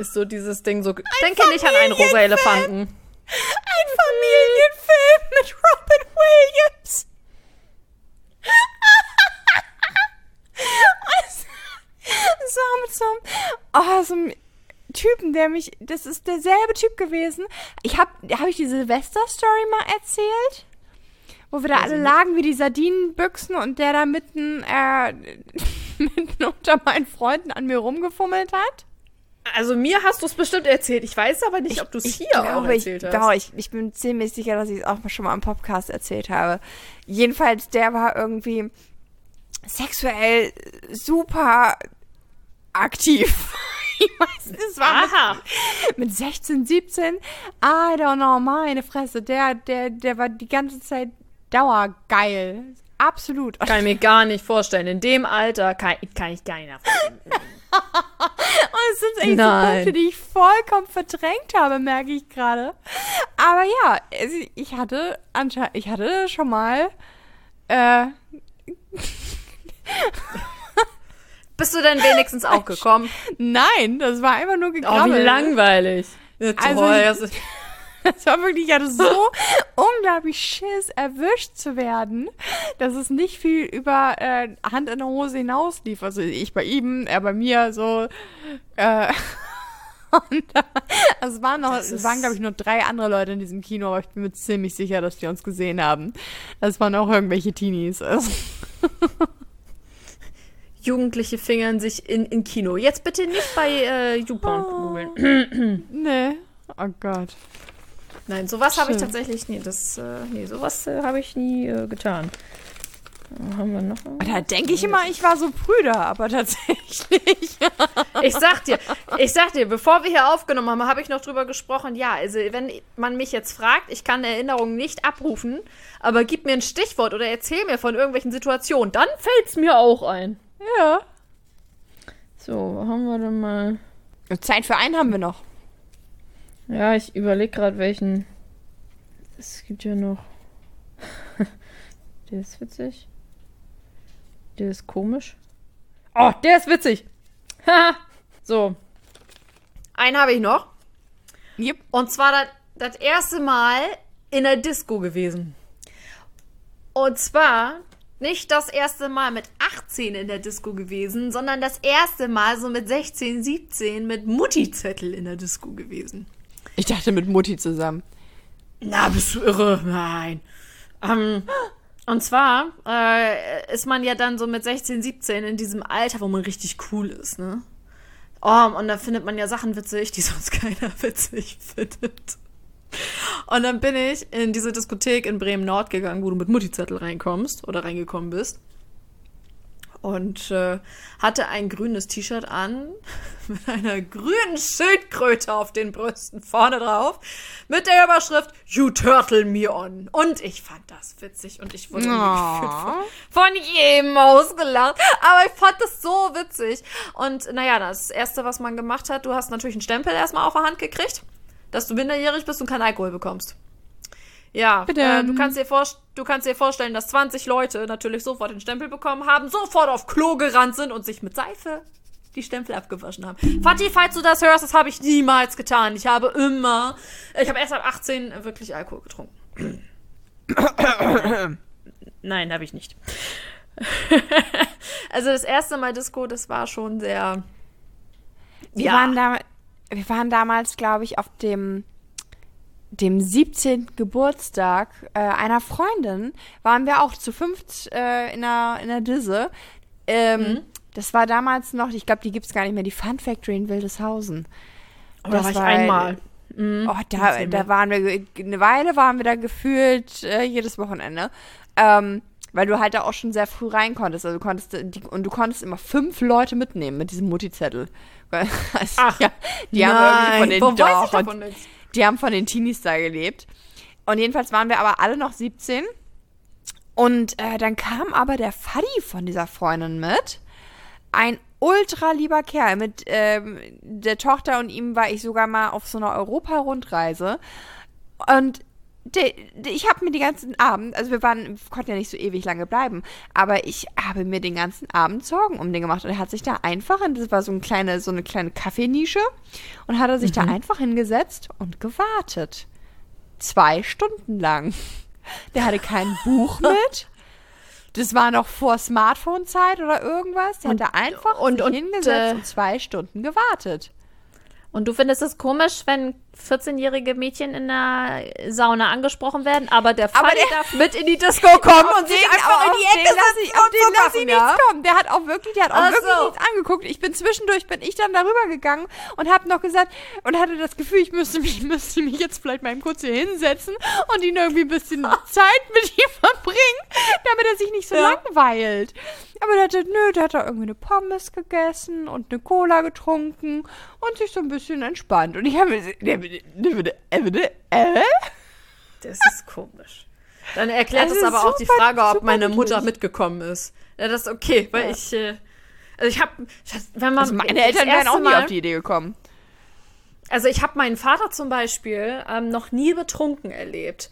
Ist so dieses Ding so. Denke nicht an einen rosa Elefanten. Ein Familienfilm mit Robin Williams. War mit so einem, oh, so einem Typen, der mich, das ist derselbe Typ gewesen. Ich habe, habe ich die Silvester-Story mal erzählt? Wo wir da alle lagen wie die Sardinenbüchsen und der da mitten, äh, mitten unter meinen Freunden an mir rumgefummelt hat. Also mir hast du es bestimmt erzählt. Ich weiß aber nicht, ob du es ich hier glaube, auch erzählt ich, hast. Doch, ich, ich bin ziemlich sicher, dass ich es auch schon mal im Podcast erzählt habe. Jedenfalls, der war irgendwie sexuell super aktiv. Ich weiß nicht, es war mit, mit 16, 17. I don't know, meine Fresse. Der, der, der war die ganze Zeit dauergeil. Absolut. Kann ich mir gar nicht vorstellen. In dem Alter kann, kann ich gar nicht nachvollziehen. Es sind echt so. Punkte, die ich vollkommen verdrängt habe, merke ich gerade. Aber ja, also ich hatte anscheinend, ich hatte schon mal äh, Bist du denn wenigstens auch gekommen? Nein, das war einfach nur Oh, wie langweilig. Ja, Also toll. ich- Das war wirklich, ich hatte so unglaublich Schiss, erwischt zu werden, dass es nicht viel über äh, Hand in der Hose hinaus lief. Also ich bei ihm, er bei mir, so. Äh, und, äh, also es waren noch, es waren, glaube ich, nur drei andere Leute in diesem Kino, aber ich bin mir ziemlich sicher, dass die uns gesehen haben. Das waren auch irgendwelche Teenies. Also, Jugendliche fingern sich in, in Kino. Jetzt bitte nicht bei äh, YouPorn googeln. nee. Oh Gott. Nein, sowas habe ich tatsächlich nie. Das, äh, nee, sowas äh, habe ich nie äh, getan. Haben wir noch? Da denke ich immer, ich war so prüder, aber tatsächlich Ich sag dir, ich sag dir, bevor wir hier aufgenommen haben, habe ich noch drüber gesprochen. Ja, also wenn man mich jetzt fragt, ich kann Erinnerungen nicht abrufen, aber gib mir ein Stichwort oder erzähl mir von irgendwelchen Situationen, dann fällt's mir auch ein. Ja. So, wo haben wir denn mal? Zeit für einen haben wir noch. Ja, ich überlege gerade welchen. Es gibt ja noch. der ist witzig. Der ist komisch. Oh, der ist witzig. Haha. so. Einen habe ich noch. Yep. Und zwar das, das erste Mal in der Disco gewesen. Und zwar nicht das erste Mal mit 18 in der Disco gewesen, sondern das erste Mal so mit 16, 17 mit Mutti-Zettel in der Disco gewesen. Ich dachte mit Mutti zusammen. Na, bist du irre? Nein. Ähm, und zwar äh, ist man ja dann so mit 16, 17 in diesem Alter, wo man richtig cool ist, ne? Oh, und da findet man ja Sachen witzig, die sonst keiner witzig findet. Und dann bin ich in diese Diskothek in Bremen Nord gegangen, wo du mit Mutti-Zettel reinkommst oder reingekommen bist. Und äh, hatte ein grünes T-Shirt an, mit einer grünen Schildkröte auf den Brüsten vorne drauf, mit der Überschrift You Turtle Me On. Und ich fand das witzig und ich wurde Oh. von, von jedem ausgelacht. Aber ich fand das so witzig. Und naja, das Erste, was man gemacht hat, du hast natürlich einen Stempel erstmal auf der Hand gekriegt, dass du minderjährig bist und keinen Alkohol bekommst. Ja, äh, du, kannst dir vorst- du kannst dir vorstellen, dass 20 Leute natürlich sofort den Stempel bekommen haben, sofort auf Klo gerannt sind und sich mit Seife die Stempel abgewaschen haben. Fatih, falls du das hörst, das habe ich niemals getan. Ich habe immer, ich habe erst ab 18 wirklich Alkohol getrunken. Nein, habe ich nicht. also das erste Mal Disco, das war schon sehr. Wir, waren, da, wir waren damals, glaube ich, auf dem, dem 17. Geburtstag äh, einer Freundin. Waren wir auch zu fünft äh, in der, in der Disse. Ähm, Das war damals noch, ich glaube, die gibt es gar nicht mehr, die Fun Factory in Wildeshausen. Oh, da das war ich war- einmal. Mhm. Oh, da, da waren wir, eine Weile waren wir da gefühlt äh, jedes Wochenende. Ähm, weil du halt da auch schon sehr früh rein konntest. Also du konntest, äh, die, und du konntest immer fünf Leute mitnehmen mit diesem Mutti-Zettel. Also, Ach, ja, die haben irgendwie von den wo weiß ich doch, davon nichts? Die haben von den Teenies da gelebt. Und jedenfalls waren wir aber alle noch 17. Und äh, dann kam aber der Faddy von dieser Freundin mit. Ein ultra lieber Kerl. Mit ähm, der Tochter und ihm war ich sogar mal auf so einer Europa-Rundreise. Und de, de, ich habe mir den ganzen Abend, also wir waren, konnten ja nicht so ewig lange bleiben, aber ich habe mir den ganzen Abend Sorgen um den gemacht und er hat sich da einfach, in, das war so eine kleine, so eine kleine Kaffeenische und hat er sich da einfach hingesetzt und gewartet. Zwei Stunden lang. Der hatte kein Buch mit. Das war noch vor Smartphone-Zeit oder irgendwas. Der hat da einfach und- und, hingesetzt äh, und zwei Stunden gewartet. Und du findest es komisch, wenn 14-jährige Mädchen in der Sauna angesprochen werden, aber der Aber Fanny der- darf mit in die Disco kommen und sich einfach in die Ecke setzen ich, auf und den lass ich machen, nichts ja? kommen. Der hat auch wirklich, der hat auch Ach wirklich so. nichts angeguckt. Ich bin zwischendurch, bin ich dann darüber gegangen und habe noch gesagt und hatte das Gefühl, ich müsste mich, müsste mich jetzt vielleicht mal eben kurz hier hinsetzen und ihn irgendwie ein bisschen Zeit mit ihm verbringen, damit er sich nicht so Ja. langweilt. Aber der hatte, nö, der hat da irgendwie eine Pommes gegessen und eine Cola getrunken und sich so ein bisschen entspannt. Und ich habe mir, der, Das ist komisch. Dann erklärt es aber auch die Frage, ob meine. Mutter mitgekommen ist. Ja, das ist okay, weil Ja. ich, äh, also ich habe, wenn man Also meine Eltern wären auch nie Mal- auf die Idee gekommen. Also ich habe meinen Vater zum Beispiel ähm, noch nie betrunken erlebt.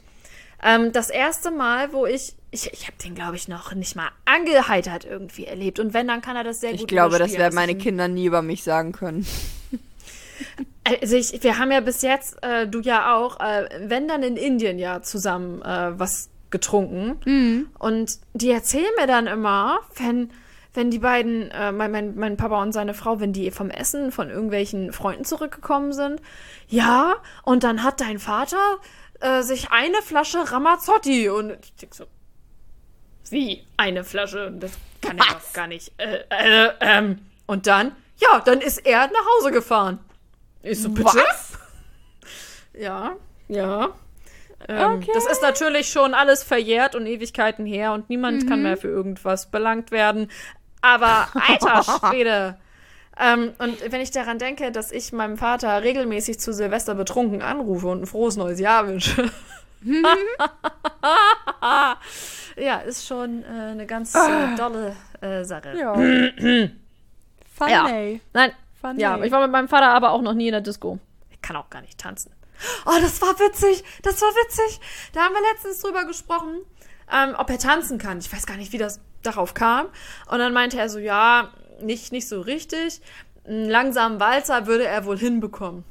Ähm, das erste Mal, wo ich, ich, ich habe den, glaube ich, noch nicht mal angeheitert irgendwie erlebt. Und wenn, dann kann er das sehr gut Ich glaube, das werden meine Kinder nie über mich sagen können. Also ich, wir haben ja bis jetzt, äh, du ja auch, äh, wenn dann in Indien ja zusammen äh, was getrunken. Mhm. Und die erzählen mir dann immer, wenn, wenn die beiden, äh, mein, mein, mein Papa und seine Frau, wenn die vom Essen von irgendwelchen Freunden zurückgekommen sind, ja, und dann hat dein Vater äh, sich eine Flasche Ramazzotti und ich denk so, wie eine Flasche? Das kann er Was? doch gar nicht. Äh, äh, ähm, und dann, ja, dann ist er nach Hause gefahren. Ich so, bitte? Was? Ja, ja. Ähm, Okay. Das ist natürlich schon alles verjährt und Ewigkeiten her und niemand kann mehr für irgendwas belangt werden. Aber alter Schwede. Ähm, und wenn ich daran denke, dass ich meinem Vater regelmäßig zu Silvester betrunken anrufe und ein frohes neues Jahr wünsche. ja, ist schon äh, eine ganz äh, dolle äh, Sache. Ja. Ja. Funny. Nein, Funny. ja, ich war mit meinem Vater aber auch noch nie in der Disco. Ich kann auch gar nicht tanzen. Oh, das war witzig. Das war witzig. Da haben wir letztens drüber gesprochen, ähm, ob er tanzen kann. Ich weiß gar nicht, wie das darauf kam. Und dann meinte er so, ja, nicht, nicht so richtig. Einen langsamen Walzer würde er wohl hinbekommen.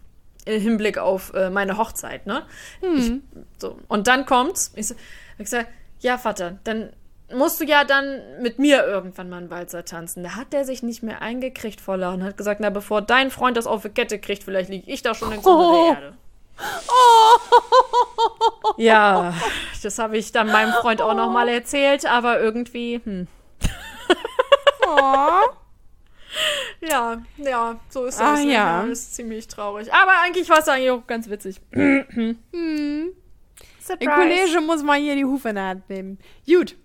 Im Hinblick auf äh, meine Hochzeit, ne? Ich, so. Und dann kommt's. Ich, so, ich sag, ja, Vater, dann musst du ja dann mit mir irgendwann mal einen Walzer tanzen. Da hat der sich nicht mehr eingekriegt voller und hat gesagt, na, bevor dein Freund das auf die Kette kriegt, vielleicht liege ich da schon unter Oh. der Erde. Ja, das habe ich dann meinem Freund auch nochmal erzählt, aber irgendwie, hm. Oh. Ja, ja, so ist Ah, das. ja. Das ist ziemlich traurig. Aber eigentlich war es eigentlich auch ganz witzig. Hm. Surprise. Der Kollege muss mal hier die Hufe in der Hand nehmen. Gut.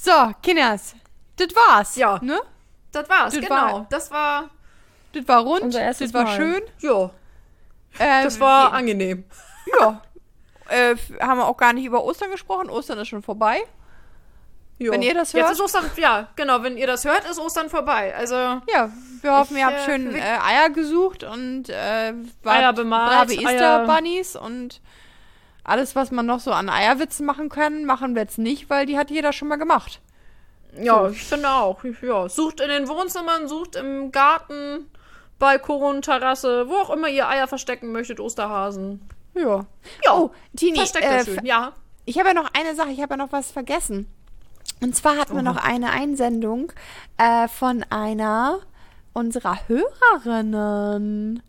So, Kinders. Das war's. Ja. Ne? Das war's, Das genau. war- das war, Das war rund. Das war Mal. schön. ja, Äh, das war angenehm. Ja. Äh, haben wir auch gar nicht über Ostern gesprochen. Ostern ist schon vorbei. Ja. Wenn ihr das Jetzt hört- ist Ostern, ja, genau, wenn ihr das hört, ist Ostern vorbei. Also, Ja, wir hoffen, Ich, ihr habt äh, schön äh, Eier gesucht und äh, wart Eier bemalt, brave Easter-Bunnies und alles, was man noch so an Eierwitzen machen kann, machen wir jetzt nicht, weil die hat jeder schon mal gemacht. ja, ich finde auch. Ja, sucht in den Wohnzimmern, sucht im Garten, Balkon, Terrasse, wo auch immer ihr Eier verstecken möchtet, Osterhasen. Ja. Ja, Oh, Tini, versteckt äh, schön. Ja. Ich habe ja noch eine Sache, ich habe ja noch was vergessen. Und zwar hatten wir noch eine Einsendung äh, von einer unserer Hörerinnen.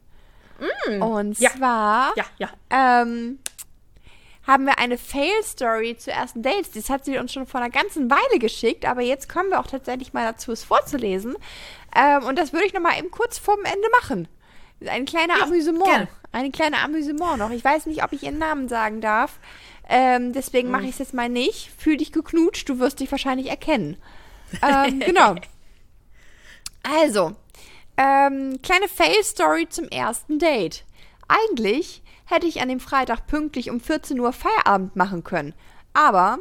Und Mm, ja. zwar Ja, ja. ähm, haben wir eine Fail-Story zu ersten Dates. Das hat sie uns schon vor einer ganzen Weile geschickt, aber jetzt kommen wir auch tatsächlich mal dazu, es vorzulesen. Ähm, und das würde ich noch mal eben kurz vorm Ende machen. Ein kleiner Amüsement. gerne. Eine kleine Amüsement noch. Ich weiß nicht, ob ich ihren Namen sagen darf. Ähm, deswegen mache ich es jetzt mal nicht. Fühl dich geknutscht, du wirst dich wahrscheinlich erkennen. Ähm, genau. Also, ähm, kleine Fail-Story zum ersten Date. Eigentlich hätte ich an dem Freitag pünktlich um 14 Uhr Feierabend machen können. Aber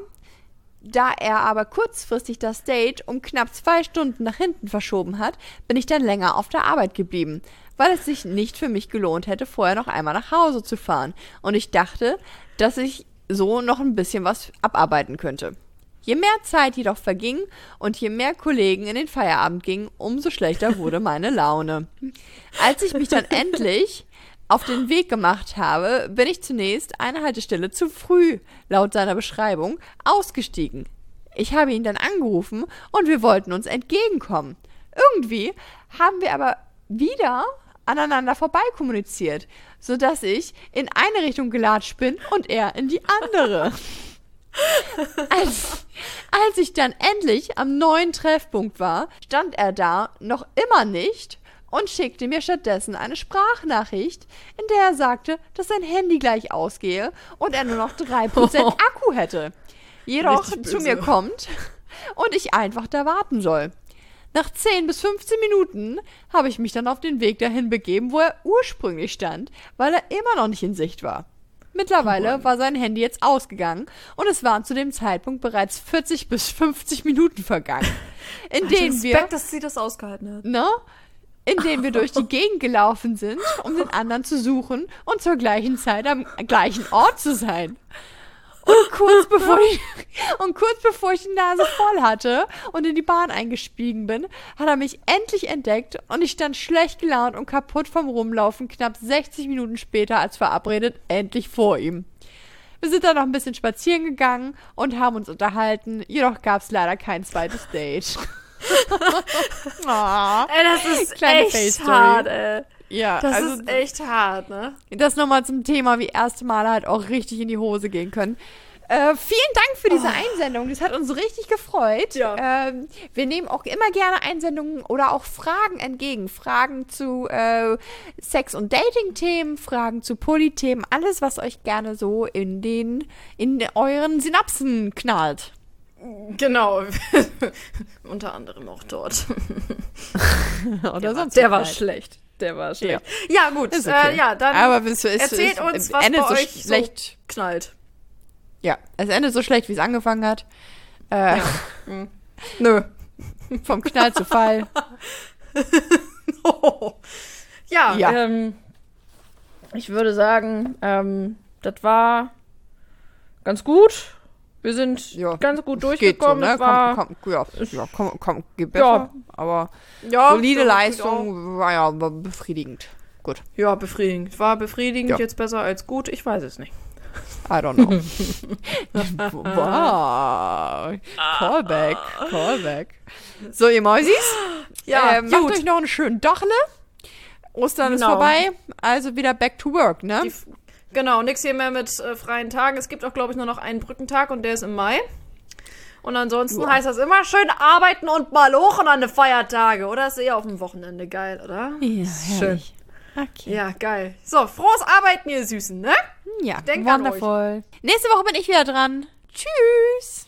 da er aber kurzfristig das Date um knapp zwei Stunden nach hinten verschoben hat, bin ich dann länger auf der Arbeit geblieben, weil es sich nicht für mich gelohnt hätte, vorher noch einmal nach Hause zu fahren. Und ich dachte, dass ich so noch ein bisschen was abarbeiten könnte. Je mehr Zeit jedoch verging und je mehr Kollegen in den Feierabend gingen, umso schlechter wurde meine Laune. Als ich mich dann endlich auf den Weg gemacht habe, bin ich zunächst eine Haltestelle zu früh, laut seiner Beschreibung, ausgestiegen. Ich habe ihn dann angerufen und wir wollten uns entgegenkommen. Irgendwie haben wir aber wieder aneinander vorbei kommuniziert, sodass ich in eine Richtung gelatscht bin und er in die andere. Als, als ich dann endlich am neuen Treffpunkt war, stand er da noch immer nicht und schickte mir stattdessen eine Sprachnachricht, in der er sagte, dass sein Handy gleich ausgehe und er nur noch 3% Akku hätte. Jedoch zu mir kommt und ich einfach da warten soll. Nach 10 bis 15 Minuten habe ich mich dann auf den Weg dahin begeben, wo er ursprünglich stand, weil er immer noch nicht in Sicht war. Mittlerweile war sein Handy jetzt ausgegangen und es waren zu dem Zeitpunkt bereits 40 bis 50 Minuten vergangen, in denen wir Respekt, dass sie das ausgehalten hat. ne, denen wir durch die Gegend gelaufen sind, um den anderen zu suchen und zur gleichen Zeit am gleichen Ort zu sein. Und kurz bevor ich, und kurz bevor ich die Nase voll hatte und in die Bahn eingestiegen bin, hat er mich endlich entdeckt und ich stand schlecht gelaunt und kaputt vom Rumlaufen knapp 60 Minuten später als verabredet endlich vor ihm. Wir sind dann noch ein bisschen spazieren gegangen und haben uns unterhalten, jedoch gab es leider kein zweites Date. Aw. Ey, das ist Kleine echt hart, ey. Ja, Das also ist echt hart, ne? das nochmal zum Thema, wie erste Male halt auch richtig in die Hose gehen können. Äh, vielen Dank für diese Einsendung. Das hat uns richtig gefreut. Ja. Ähm, wir nehmen auch immer gerne Einsendungen oder auch Fragen entgegen. Fragen zu äh, Sex- und Dating-Themen, Fragen zu Polythemen, alles, was euch gerne so in den, in euren Synapsen knallt. Genau. Unter anderem auch dort. Oder sonst Der war halt. schlecht. Der war schlecht. Ja, gut. Ist okay. Äh, ja, dann Aber es ist, erzählt es uns, was endet bei so euch schlecht. so knallt. Ja, es endet so schlecht, wie es angefangen hat. Äh, Nö. Vom Knall zu Fall. ja, Ja. Ähm, ich würde sagen, ähm, das war ganz gut. Wir sind Ja, ganz gut Geht so, durchgekommen. ne? War, Komm, komm, ja, ja, komm, komm, geht besser. Ja. Aber ja, solide Leistung war ja befriedigend. Gut, Ja, befriedigend. War befriedigend, Ja. jetzt besser als gut. Ich weiß es nicht. I don't know. wow. Callback, Callback. So, ihr Mäusis, Ja, äh, macht euch noch einen schönen Dachle. Ostern ist Genau. vorbei, also wieder back to work, ne? Die, genau, nix hier mehr mit äh, freien Tagen. Es gibt auch, glaube ich, nur noch einen Brückentag und der ist im Mai. Und ansonsten Ja. heißt das immer schön arbeiten und mal hoch und an den Feiertage. Oder ist eher auf dem Wochenende geil, oder? Ja, Schön. Okay. Ja, geil. So, frohes Arbeiten, ihr Süßen, ne? Ja, Denk wundervoll. Nächste Woche bin ich wieder dran. Tschüss.